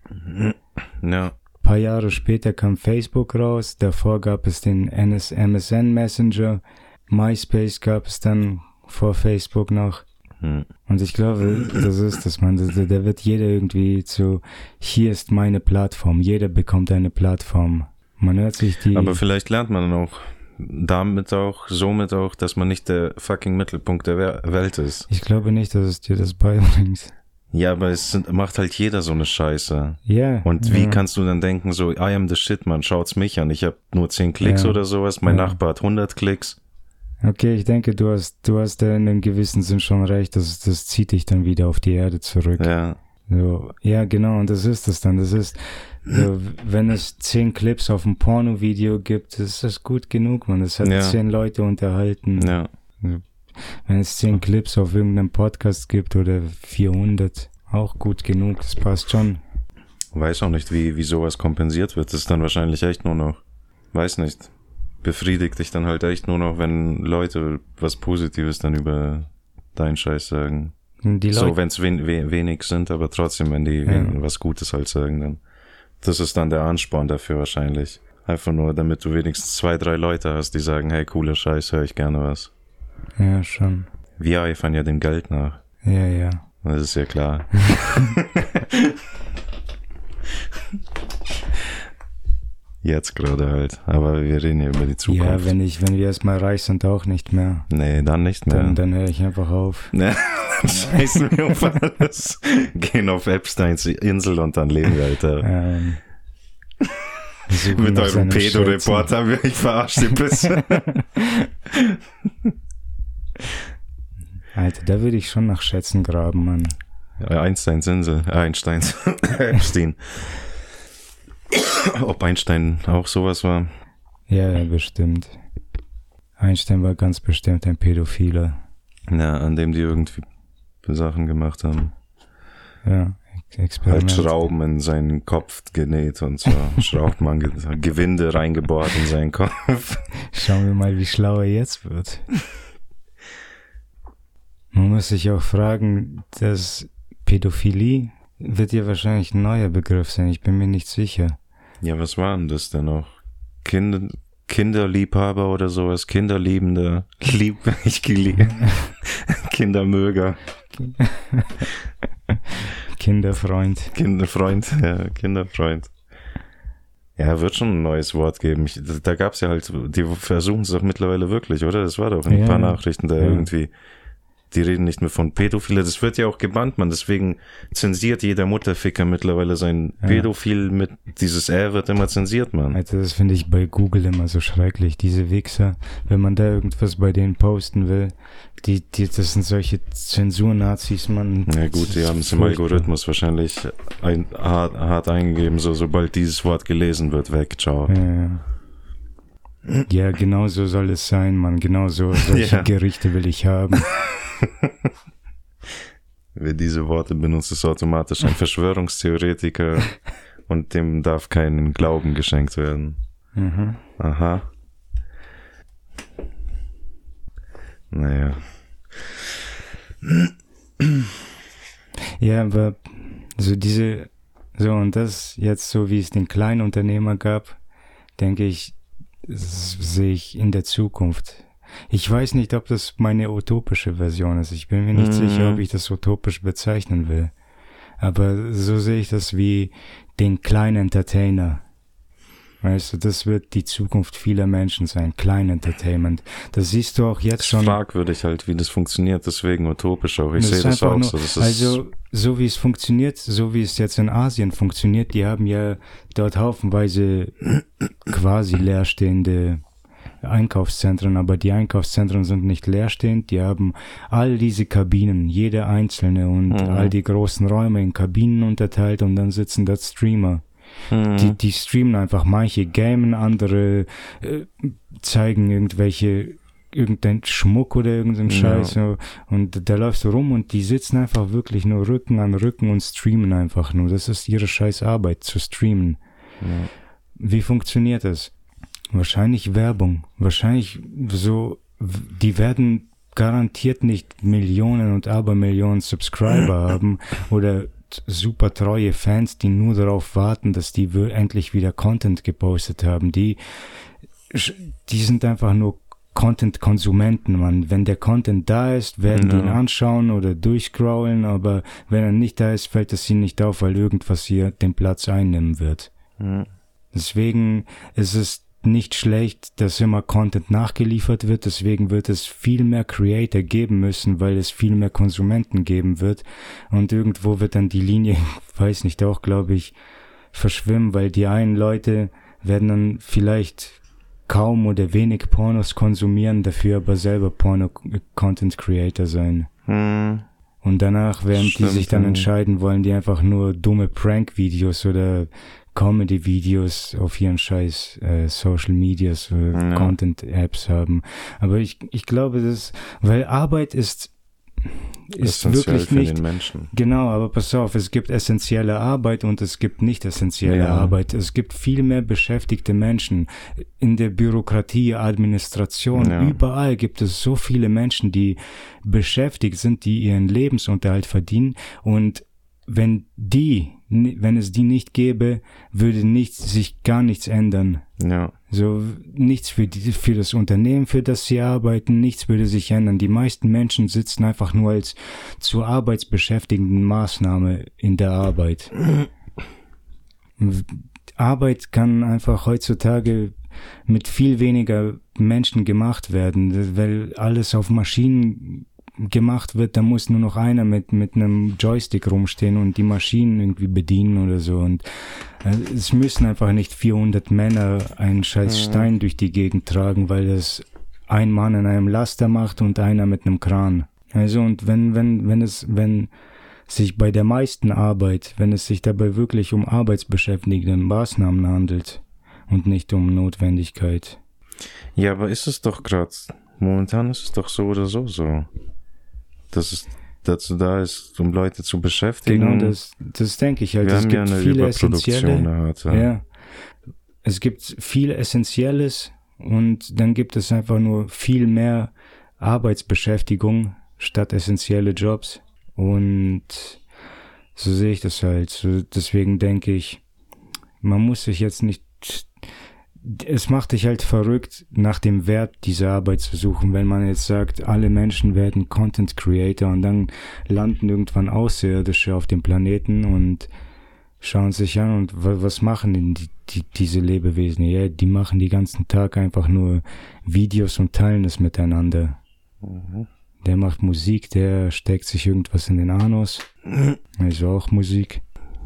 Ja. paar Jahre später kam Facebook raus, davor gab es den NS MSN Messenger, MySpace gab es dann vor Facebook noch. Hm. Und ich glaube, das ist das, man. Da, da wird jeder irgendwie zu, hier ist meine Plattform, jeder bekommt eine Plattform. Man hört sich die, Aber vielleicht lernt man dann auch damit auch, somit auch, dass man nicht der fucking Mittelpunkt der Welt ist. ich glaube nicht, dass es dir das beibringt. Ja, aber es sind, macht halt jeder so eine Scheiße. Ja. Und ja. wie kannst du dann denken, so, I am the shit, man, schaut's mich an. Ich habe nur 10 Klicks Ja. oder sowas, mein. Nachbar hat 100 Klicks. Okay, ich denke, du hast, du hast da in einem gewissen Sinn schon recht, das, das zieht dich dann wieder auf die Erde zurück. Ja, So, ja, genau, und das ist es dann. Das ist, so, wenn es zehn Clips auf ein Porno-Video gibt, ist das gut genug, man. Das hat Ja. zehn Leute unterhalten. ja. Wenn es zehn Clips auf irgendeinem Podcast gibt oder 400, auch gut genug, das passt schon. Weiß auch nicht, wie, wie sowas kompensiert wird. Das ist dann wahrscheinlich echt nur noch, weiß nicht, befriedigt dich dann halt echt nur noch, wenn Leute was Positives dann über deinen Scheiß sagen. Und Die so, Leute, wenn es wen, we, wenig sind, aber trotzdem, wenn die Ja. wen, was Gutes halt sagen, dann. Das ist dann der Ansporn dafür wahrscheinlich. Einfach nur, damit du wenigstens zwei, drei Leute hast, die sagen, hey, cooler Scheiß, höre ich gerne was. ja, schon. Wir eifern ja dem Geld nach. Ja, ja. Das ist ja klar. Jetzt gerade halt. Aber wir reden ja über die Zukunft. Ja, wenn ich, wenn wir erstmal reich sind, auch nicht mehr. nee, dann nicht mehr. Dann, dann höre ich einfach auf. Dann scheißen wir auf alles. Gehen auf Epsteins Insel und dann leben wir, Alter. Ähm, Mit eurem seinen Pedo-Report haben wir euch verarscht, ihr bisschen. Alter, da würde ich schon nach Schätzen graben, Mann. Einsteins Insel. Äh, Einsteins. Epstein. Ob Einstein auch sowas war? Ja, ja, bestimmt. Einstein war ganz bestimmt ein Pädophiler. Ja, an dem die irgendwie Sachen gemacht haben. Ja, Ex- Halt Experiment. Schrauben in seinen Kopf genäht und so. Schrauben ange Gewinde reingebohrt in seinen Kopf. Schauen wir mal, wie schlau er jetzt wird. Man muss sich auch fragen, dass Pädophilie wird ja wahrscheinlich ein neuer Begriff sein. Ich bin mir nicht sicher. Ja, was war denn das denn noch? Kinder, Kinderliebhaber oder sowas? Kinderliebende? Lieb, ich gelieb. Kindermöger. Kinderfreund. Kinderfreund, ja, Kinderfreund. Ja, wird schon ein neues Wort geben. Ich, da gab's ja halt, die versuchen es doch mittlerweile wirklich, oder? Das war doch in ein Ja, paar ja. Nachrichten da Ja. irgendwie. Die reden nicht mehr von Pädophile. Das wird ja auch gebannt, man. Deswegen zensiert jeder Mutterficker mittlerweile sein Ja. Pädophil mit, dieses R wird immer zensiert, man. Also das finde ich bei Google immer so schrecklich. Diese Wichser, wenn man da irgendwas bei denen posten will, die, die, das sind solche Zensurnazis, man. Ja gut, die haben es im. Algorithmus wahrscheinlich ein, hart, hart eingegeben, so sobald dieses Wort gelesen wird, weg, ciao. Ja, ja. Ja, genau so soll es sein, Mann. Genau so, solche Ja. Gerichte will ich haben. Wer diese Worte benutzt, ist automatisch ein Verschwörungstheoretiker und dem darf kein Glauben geschenkt werden. Mhm. Aha. Naja. Ja, aber so diese, so und das jetzt so wie es den kleinen Unternehmer gab, denke ich, sehe ich in der Zukunft. Ich weiß nicht, ob das meine utopische Version ist. Ich bin mir nicht Mhm. sicher, ob ich das utopisch bezeichnen will. Aber so sehe ich das wie den kleinen Entertainer. Weißt du, das wird die Zukunft vieler Menschen sein. Klein Entertainment. Das siehst du auch jetzt Ist schon. fragwürdig halt, wie das funktioniert, deswegen utopisch auch. Ich Das sehe das auch nur- so. Das also, so wie es funktioniert, so wie es jetzt in Asien funktioniert, die haben ja dort haufenweise quasi leerstehende Einkaufszentren, aber die Einkaufszentren sind nicht leerstehend, die haben all diese Kabinen, jede einzelne und Mhm. all die großen Räume in Kabinen unterteilt und dann sitzen dort Streamer. Mhm. Die, die streamen einfach, manche gamen, andere äh, zeigen irgendwelche irgendein Schmuck oder irgendein Ja. Scheiß so. und da läufst du rum und die sitzen einfach wirklich nur Rücken an Rücken und streamen einfach nur. Das ist ihre scheiß Arbeit, zu streamen. ja. Wie funktioniert das? Wahrscheinlich Werbung. Wahrscheinlich so, die werden garantiert nicht Millionen und Abermillionen Subscriber haben oder super treue Fans, die nur darauf warten, dass die endlich wieder Content gepostet haben. Die, die sind einfach nur Content-Konsumenten, man. Wenn der Content da ist, werden die ihn anschauen oder durchscrollen, aber wenn er nicht da ist, fällt es ihnen nicht auf, weil irgendwas hier den Platz einnehmen wird. Ja. Deswegen ist es nicht schlecht, dass immer Content nachgeliefert wird. Deswegen wird es viel mehr Creator geben müssen, weil es viel mehr Konsumenten geben wird. Und irgendwo wird dann die Linie, weiß nicht, auch glaube ich, verschwimmen, weil die einen Leute werden dann vielleicht kaum oder wenig Pornos konsumieren, dafür aber selber Porno-Content-Creator sein. Mhm. Und danach werden die Stimmt, sich dann entscheiden, wollen die einfach nur dumme Prank-Videos oder Comedy-Videos auf ihren scheiß äh, Social Medias oder Ja. Content-Apps haben. Aber ich, ich glaube, das, weil Arbeit ist, ist Essentiell wirklich nicht. Genau, aber pass auf, es gibt essentielle Arbeit und es gibt nicht essentielle Ja. Arbeit. Es gibt viel mehr beschäftigte Menschen in der Bürokratie, Administration. Ja. Überall gibt es so viele Menschen, die beschäftigt sind, die ihren Lebensunterhalt verdienen und wenn die, wenn es die nicht gäbe, würde nichts, sich gar nichts ändern. Ja. So nichts für, die, für das Unternehmen, für das sie arbeiten, nichts würde sich ändern. Die meisten Menschen sitzen einfach nur als zur arbeitsbeschäftigenden Maßnahme in der Arbeit. Arbeit kann einfach heutzutage mit viel weniger Menschen gemacht werden, weil alles auf Maschinen gemacht wird, da muss nur noch einer mit, mit einem Joystick rumstehen und die Maschinen irgendwie bedienen oder so. Und äh, es müssen einfach nicht 400 Männer einen scheiß Stein durch die Gegend tragen, weil das ein Mann in einem Laster macht und einer mit einem Kran. Also und wenn, wenn, wenn es, wenn sich bei der meisten Arbeit, wenn es sich dabei wirklich um arbeitsbeschäftigende Maßnahmen handelt und nicht um Notwendigkeit. Ja, aber ist es doch gerade, momentan ist es doch so oder so so. Dass es dazu da ist, um Leute zu beschäftigen. Genau, das, das denke ich halt. Wir es haben ja gibt eine viele essentielle. gehabt. Ja. Ja. Es gibt viel Essentielles und dann gibt es einfach nur viel mehr Arbeitsbeschäftigung statt essentielle Jobs. Und so sehe ich das halt. So, deswegen denke ich, man muss sich jetzt nicht. Es macht dich halt verrückt, nach dem Wert dieser Arbeit zu suchen, wenn man jetzt sagt, alle Menschen werden Content Creator und dann landen irgendwann Außerirdische auf dem Planeten und schauen sich an und wa- was machen denn die, die, diese Lebewesen? Ja, die machen die ganzen Tag einfach nur Videos und teilen es miteinander. Mhm. Der macht Musik, der steckt sich irgendwas in den Anus. Also auch Musik.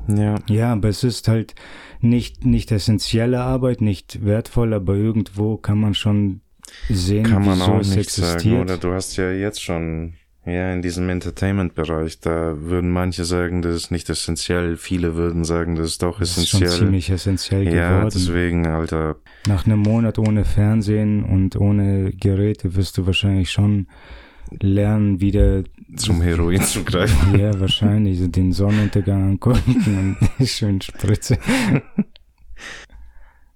Ja. Ja, aber es ist halt nicht, nicht essentielle Arbeit, nicht wertvoll, aber irgendwo kann man schon sehen, Kann man auch es nicht sagen, existiert. oder? Du hast ja jetzt schon, ja, in diesem Entertainment-Bereich, da würden manche sagen, das ist nicht essentiell, viele würden sagen, das ist doch das ist schon essentiell. ziemlich essentiell ja, geworden. deswegen, Alter, Nach einem Monat ohne Fernsehen und ohne Geräte wirst du wahrscheinlich schon lernen, wieder zum Heroin zu greifen. ja, wahrscheinlich den Sonnenuntergang angucken und schön Spritze.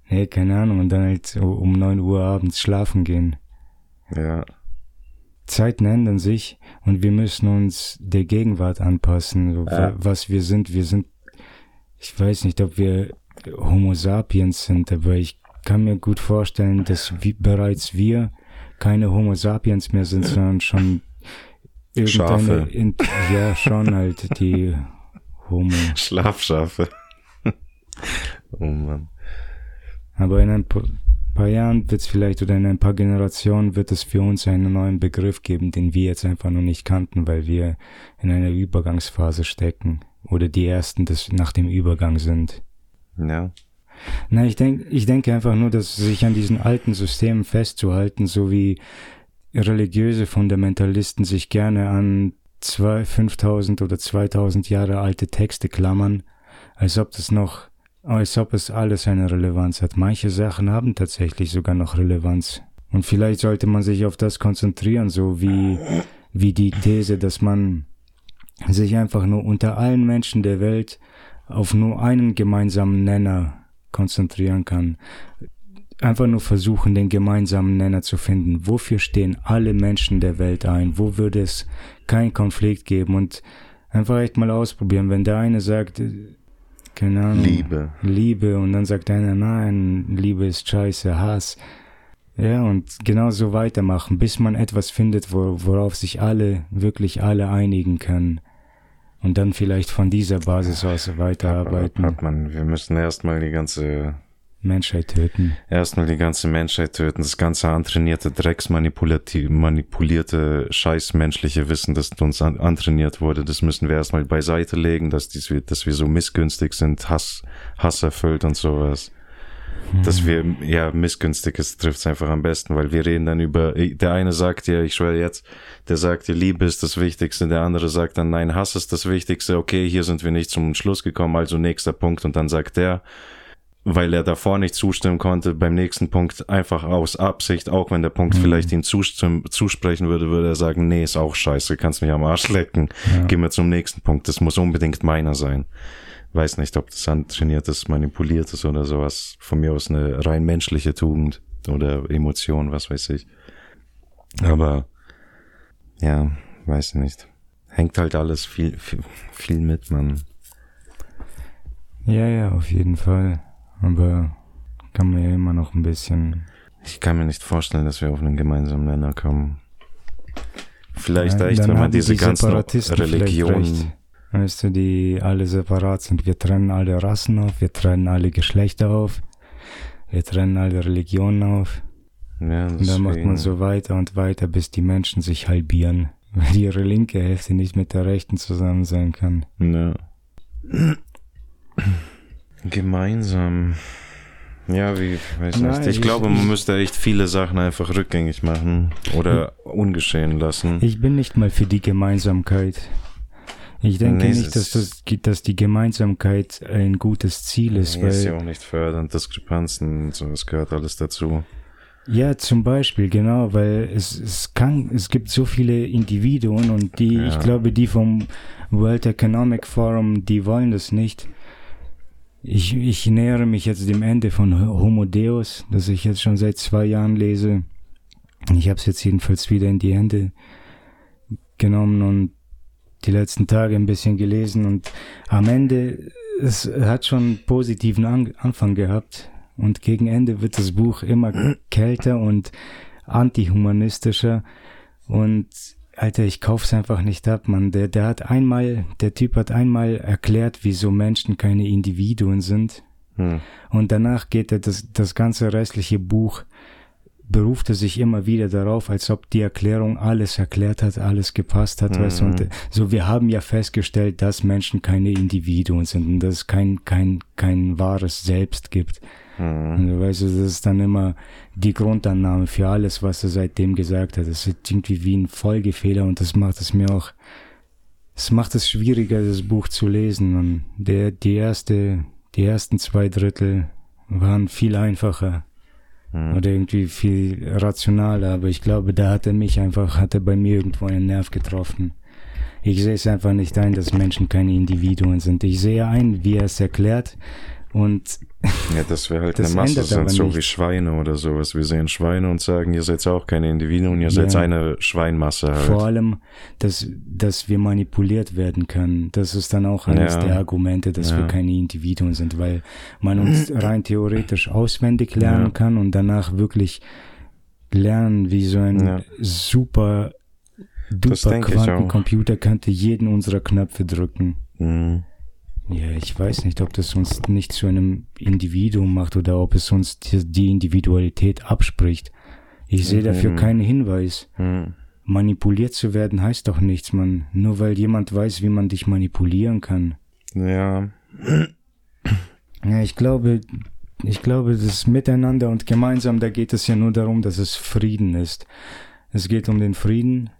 nee, keine Ahnung, und dann halt um neun Uhr abends schlafen gehen. Ja, Zeiten ändern sich und wir müssen uns der Gegenwart anpassen, Ja. wa- was wir sind. Wir sind, ich weiß nicht, ob wir Homo sapiens sind, aber ich kann mir gut vorstellen, dass wie, bereits wir keine Homo sapiens mehr sind, sondern schon Schafe. in, ja, schon halt die Homo. Schlafschafe. oh Mann. Aber in ein paar, Jahren wird es vielleicht oder in ein paar Generationen wird es für uns einen neuen Begriff geben, den wir jetzt einfach noch nicht kannten, weil wir in einer Übergangsphase stecken oder die ersten des nach dem Übergang sind. Ja. Na, ich denke, ich denke einfach nur, dass sich an diesen alten Systemen festzuhalten, so wie religiöse Fundamentalisten sich gerne an zwei, 5000 oder 2000 Jahre alte Texte klammern, als ob das noch, als ob es alles eine Relevanz hat. Manche Sachen haben tatsächlich sogar noch Relevanz. Und vielleicht sollte man sich auf das konzentrieren, so wie, wie die These, dass man sich einfach nur unter allen Menschen der Welt auf nur einen gemeinsamen Nenner konzentrieren kann. Einfach nur versuchen, den gemeinsamen Nenner zu finden. Wofür stehen alle Menschen der Welt ein? Wo würde es keinen Konflikt geben? Und einfach echt mal ausprobieren. Wenn der eine sagt, äh, keine Ahnung. Liebe. Liebe. Und dann sagt einer, nein, Liebe ist scheiße, Hass. Ja, und genau so weitermachen, bis man etwas findet, wo, worauf sich alle, wirklich alle einigen können. Und dann vielleicht von dieser Basis aus weiterarbeiten. Hat man, wir müssen erstmal die ganze Menschheit töten. Erstmal die ganze Menschheit töten, das ganze antrainierte, drecksmanipulierte, scheißmenschliche Wissen, das uns an, antrainiert wurde, das müssen wir erstmal beiseite legen, dass, dies, dass wir so missgünstig sind, Hass, Hass erfüllt und sowas. Dass wir, ja, missgünstig ist, trifft es einfach am besten, weil wir reden dann über, der eine sagt ja, ich schwöre jetzt, der sagt ja, Liebe ist das Wichtigste, der andere sagt dann, nein, Hass ist das Wichtigste, okay, hier sind wir nicht zum Schluss gekommen, also nächster Punkt und dann sagt der, weil er davor nicht zustimmen konnte, beim nächsten Punkt einfach aus Absicht, auch wenn der Punkt mhm. vielleicht ihm zusprechen würde, würde er sagen, nee, ist auch scheiße, kannst mich am Arsch lecken, ja. gehen wir zum nächsten Punkt, das muss unbedingt meiner sein. Weiß nicht, ob das antrainiertes, manipuliertes oder sowas, von mir aus eine rein menschliche Tugend oder Emotion, was weiß ich. Aber, ja, weiß nicht. Hängt halt alles viel, viel, viel mit, man. Ja, ja, auf jeden Fall. Aber kann man ja immer noch ein bisschen. Ich kann mir nicht vorstellen, dass wir auf einen gemeinsamen Nenner kommen. Vielleicht Nein, echt, wenn man diese die ganzen Religionen. Weißt du, die alle separat sind. Wir trennen alle Rassen auf, wir trennen alle Geschlechter auf, wir trennen alle Religionen auf. Ja, und dann macht man so weiter und weiter, bis die Menschen sich halbieren, weil ihre linke Hälfte nicht mit der rechten zusammen sein kann. Ja. Gemeinsam. Ja, wie, weiß Nein, nicht. Ich, ich glaube, man müsste echt viele Sachen einfach rückgängig machen oder ungeschehen lassen. Ich bin nicht mal für die Gemeinsamkeit. Ich denke nee, nicht, dass, das, dass die Gemeinsamkeit ein gutes Ziel ist. Nee, weil ist ja auch nicht fördernd, Diskrepanzen, so, das gehört alles dazu. Ja, zum Beispiel, genau, weil es, es kann, es gibt so viele Individuen und die, ja. ich glaube, die vom World Economic Forum, die wollen das nicht. Ich, ich nähere mich jetzt dem Ende von Homo Deus, das ich jetzt schon seit zwei Jahren lese. Ich habe es jetzt jedenfalls wieder in die Hände genommen und die letzten Tage ein bisschen gelesen und am Ende, es hat schon einen positiven An Anfang gehabt und gegen Ende wird das Buch immer kälter und antihumanistischer und Alter, ich kauf's einfach nicht ab, man. Der, der hat einmal, der Typ hat einmal erklärt, wieso Menschen keine Individuen sind. Hm. Und danach geht er das, das ganze restliche Buch, beruft er sich immer wieder darauf, als ob die Erklärung alles erklärt hat, alles gepasst hat, mhm. weißt du. Und hm. so, wir haben ja festgestellt, dass Menschen keine Individuen sind und dass es kein, kein, kein wahres Selbst gibt. Mhm. Und, weißt du, das ist dann immer die Grundannahme für alles, was er seitdem gesagt hat. Das ist irgendwie wie ein Folgefehler und das macht es mir auch, es macht es schwieriger, das Buch zu lesen. Und der, die erste, die ersten zwei Drittel waren viel einfacher mhm. oder irgendwie viel rationaler, aber ich glaube, da hat er mich einfach, hat er bei mir irgendwo einen Nerv getroffen. Ich sehe es einfach nicht ein, dass Menschen keine Individuen sind. Ich sehe ein, wie er es erklärt, und ja, das wäre halt das eine Masse, sind so nicht. wie Schweine oder sowas. Wir sehen Schweine und sagen, ihr seid auch keine Individuen, ihr ja. seid eine Schweinmasse halt. Vor allem, dass, dass wir manipuliert werden können. Das ist dann auch eines ja. der Argumente, dass ja. wir keine Individuen sind, weil man uns rein theoretisch auswendig lernen kann und danach wirklich lernen, wie so ein super duper Quantencomputer könnte jeden unserer Knöpfe drücken. Mhm. Ja, ich weiß nicht, ob das uns nicht zu einem Individuum macht oder ob es uns die Individualität abspricht. Ich sehe dafür mhm. keinen Hinweis. Mhm. Manipuliert zu werden heißt doch nichts, man. Nur weil jemand weiß, wie man dich manipulieren kann. Ja. Ja, ich glaube, ich glaube, das Miteinander und gemeinsam, da geht es ja nur darum, dass es Frieden ist. Es geht um den Frieden,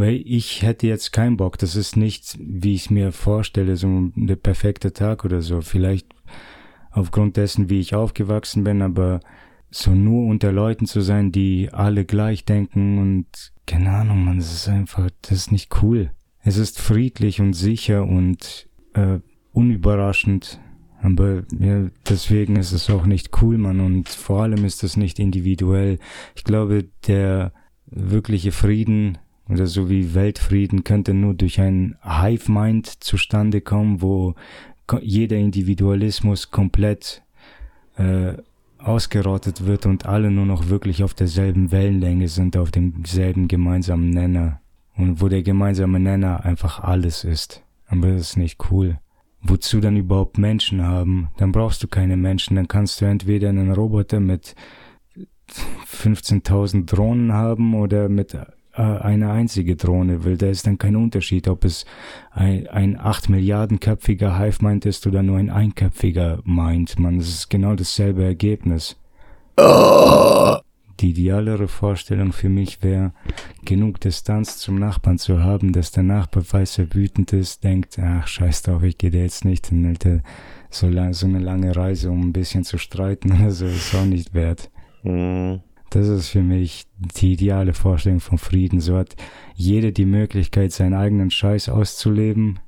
weil ich hätte jetzt keinen Bock. Das ist nicht, wie ich mir vorstelle, so der perfekte Tag oder so. Vielleicht aufgrund dessen, wie ich aufgewachsen bin, aber so nur unter Leuten zu sein, die alle gleich denken und keine Ahnung, man, das ist einfach, das ist nicht cool. Es ist friedlich und sicher und äh, unüberraschend, aber ja, deswegen ist es auch nicht cool, man, und vor allem ist es nicht individuell. Ich glaube, der wirkliche Frieden oder so wie Weltfrieden könnte nur durch ein Hive-Mind zustande kommen, wo jeder Individualismus komplett äh, ausgerottet wird und alle nur noch wirklich auf derselben Wellenlänge sind, auf demselben gemeinsamen Nenner. Und wo der gemeinsame Nenner einfach alles ist. Aber das ist nicht cool. Wozu dann überhaupt Menschen haben? Dann brauchst du keine Menschen, dann kannst du entweder einen Roboter mit 15.000 Drohnen haben oder mit eine einzige Drohne, weil da ist dann kein Unterschied, ob es ein, ein 8 Milliardenköpfiger Hive Mind ist oder nur ein einköpfiger Mind. Man, es ist genau dasselbe Ergebnis. Die idealere Vorstellung für mich wäre, genug Distanz zum Nachbarn zu haben, dass der Nachbar, falls er wütend ist, denkt, ach, scheiß drauf, ich gehe jetzt nicht hin, Alter. So, lang, so eine lange Reise, um ein bisschen zu streiten oder so, ist auch nicht wert. Mhm. Das ist für mich die ideale Vorstellung von Frieden. So hat jeder die Möglichkeit, seinen eigenen Scheiß auszuleben.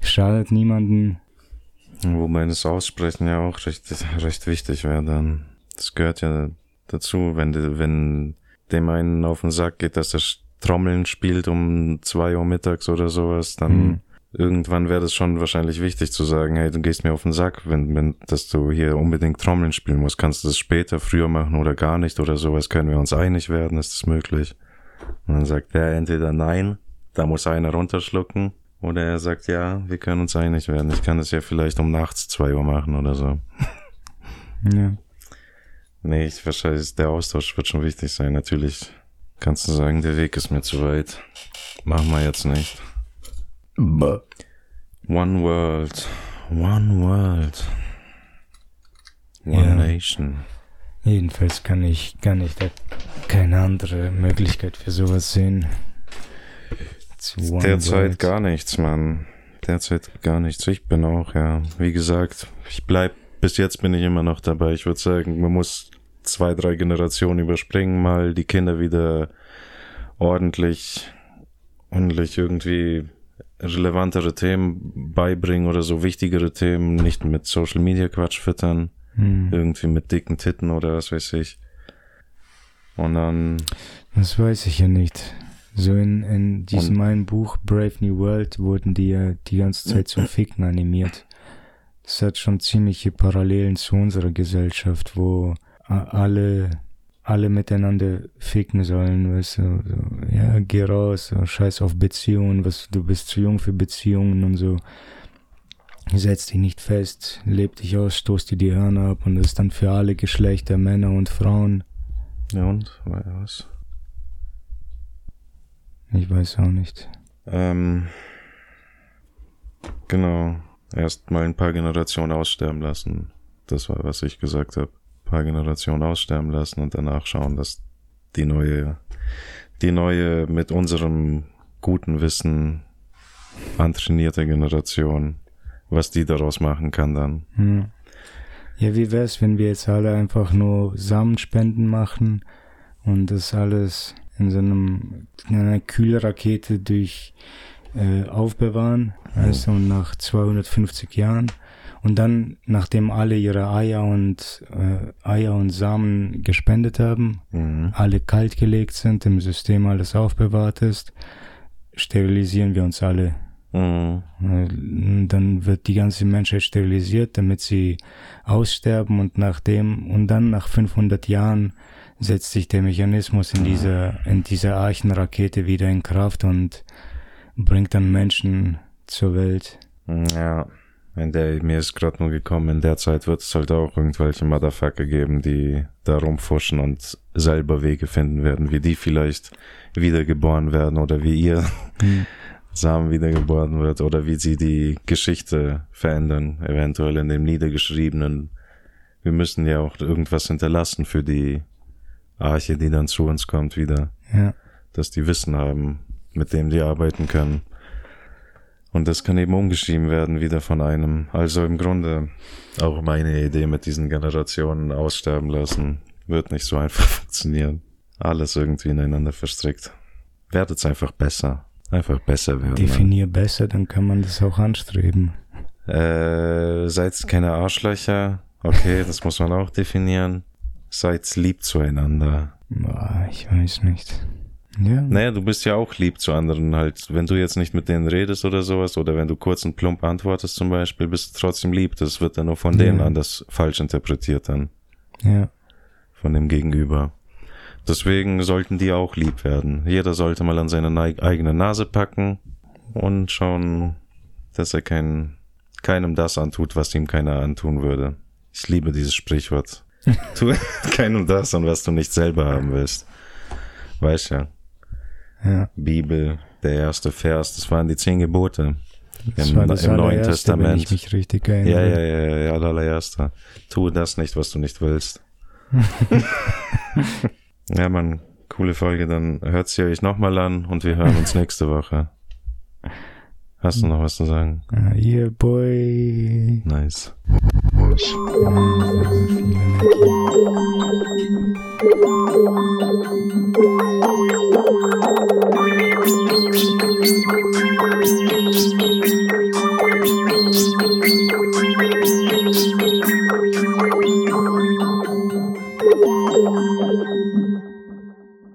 Schadet niemanden. Wobei das Aussprechen ja auch recht, recht wichtig wäre dann. Das gehört ja dazu, wenn, wenn dem einen auf den Sack geht, dass er Trommeln spielt um zwei Uhr mittags oder sowas, dann mhm irgendwann wäre das schon wahrscheinlich wichtig zu sagen, hey, du gehst mir auf den Sack, wenn, wenn, dass du hier unbedingt Trommeln spielen musst. Kannst du das später, früher machen oder gar nicht oder sowas? Können wir uns einig werden? Ist das möglich? Und dann sagt er entweder nein, da muss einer runterschlucken, oder er sagt ja, wir können uns einig werden. Ich kann das ja vielleicht um nachts zwei Uhr machen oder so. Ja. Nee, ich, wahrscheinlich, der Austausch wird schon wichtig sein. Natürlich kannst du sagen, der Weg ist mir zu weit. Machen wir jetzt nicht. One World. One World. One ja. Nation. Jedenfalls kann ich, kann ich da keine andere Möglichkeit für sowas sehen. Derzeit gar nichts, Mann. Derzeit gar nichts. Ich bin auch, ja. Wie gesagt, ich bleib, bis jetzt bin ich immer noch dabei. Ich würde sagen, man muss zwei, drei Generationen überspringen, mal die Kinder wieder ordentlich, ordentlich irgendwie relevantere Themen beibringen oder so wichtigere Themen, nicht mit Social Media Quatsch füttern, hm. irgendwie mit dicken Titten oder was weiß ich. Und dann. Das weiß ich ja nicht. So in, in diesem einen Buch Brave New World wurden die ja die ganze Zeit zum Ficken animiert. Das hat schon ziemliche Parallelen zu unserer Gesellschaft, wo alle alle miteinander ficken sollen, weißt du, so, ja, geh raus, so, scheiß auf Beziehungen, was, du bist zu jung für Beziehungen und so. Setz dich nicht fest, leb dich aus, stoß dir die Hörner ab und das ist dann für alle Geschlechter, Männer und Frauen. Ja und, was? Ich weiß auch nicht. Ähm, genau, erst mal ein paar Generationen aussterben lassen. Das war, was ich gesagt habe paar Generationen aussterben lassen und danach schauen, dass die neue, die neue mit unserem guten Wissen antrainierte Generation, was die daraus machen kann dann. Hm. Ja, wie wär's, wenn wir jetzt alle einfach nur Samenspenden machen und das alles in so einem, in einer Kühlrakete durch äh, aufbewahren, also nach 250 Jahren und dann, nachdem alle ihre Eier und äh, Eier und Samen gespendet haben, mhm. alle kalt gelegt sind, im System alles aufbewahrt ist, sterilisieren wir uns alle. Mhm. Äh, dann wird die ganze Menschheit sterilisiert, damit sie aussterben und nachdem und dann nach 500 Jahren setzt sich der Mechanismus in dieser in dieser Archenrakete wieder in Kraft und bringt dann Menschen zur Welt. Ja. In der, mir ist gerade nur gekommen, in der Zeit wird es halt auch irgendwelche Motherfucker geben, die da rumfuschen und selber Wege finden werden, wie die vielleicht wiedergeboren werden oder wie ihr mhm. Samen wiedergeboren wird oder wie sie die Geschichte verändern, eventuell in dem Niedergeschriebenen wir müssen ja auch irgendwas hinterlassen für die Arche, die dann zu uns kommt wieder. Ja. Dass die Wissen haben, mit dem die arbeiten können. Und das kann eben umgeschrieben werden wieder von einem. Also im Grunde auch meine Idee mit diesen Generationen aussterben lassen, wird nicht so einfach funktionieren. Alles irgendwie ineinander verstrickt. Werdet's einfach besser. Einfach besser werden. Definier besser, dann kann man das auch anstreben. Äh, seid keine Arschlöcher. Okay, das muss man auch definieren. Seid lieb zueinander. Boah, ich weiß nicht. Ja. Naja, du bist ja auch lieb zu anderen halt. Wenn du jetzt nicht mit denen redest oder sowas, oder wenn du kurz und plump antwortest zum Beispiel, bist du trotzdem lieb. Das wird dann nur von Ja. denen anders falsch interpretiert dann. Ja. Von dem Gegenüber. Deswegen sollten die auch lieb werden. Jeder sollte mal an seine eigene Nase packen und schauen, dass er kein, keinem das antut, was ihm keiner antun würde. Ich liebe dieses Sprichwort. tu keinem das an, was du nicht selber haben willst. Weißt ja. Ja. Bibel, der erste Vers, das waren die zehn Gebote. Das Im, das im Neuen Testament. Wenn ich mich richtig erinnere. Ja, ja, ja, ja, allererster. Tu das nicht, was du nicht willst. ja, Mann, coole Folge. Dann hört sie euch nochmal an und wir hören uns nächste Woche. Hast du noch was zu sagen? Ah, yeah, boy. Nice. Nice. Ja, viel Energie.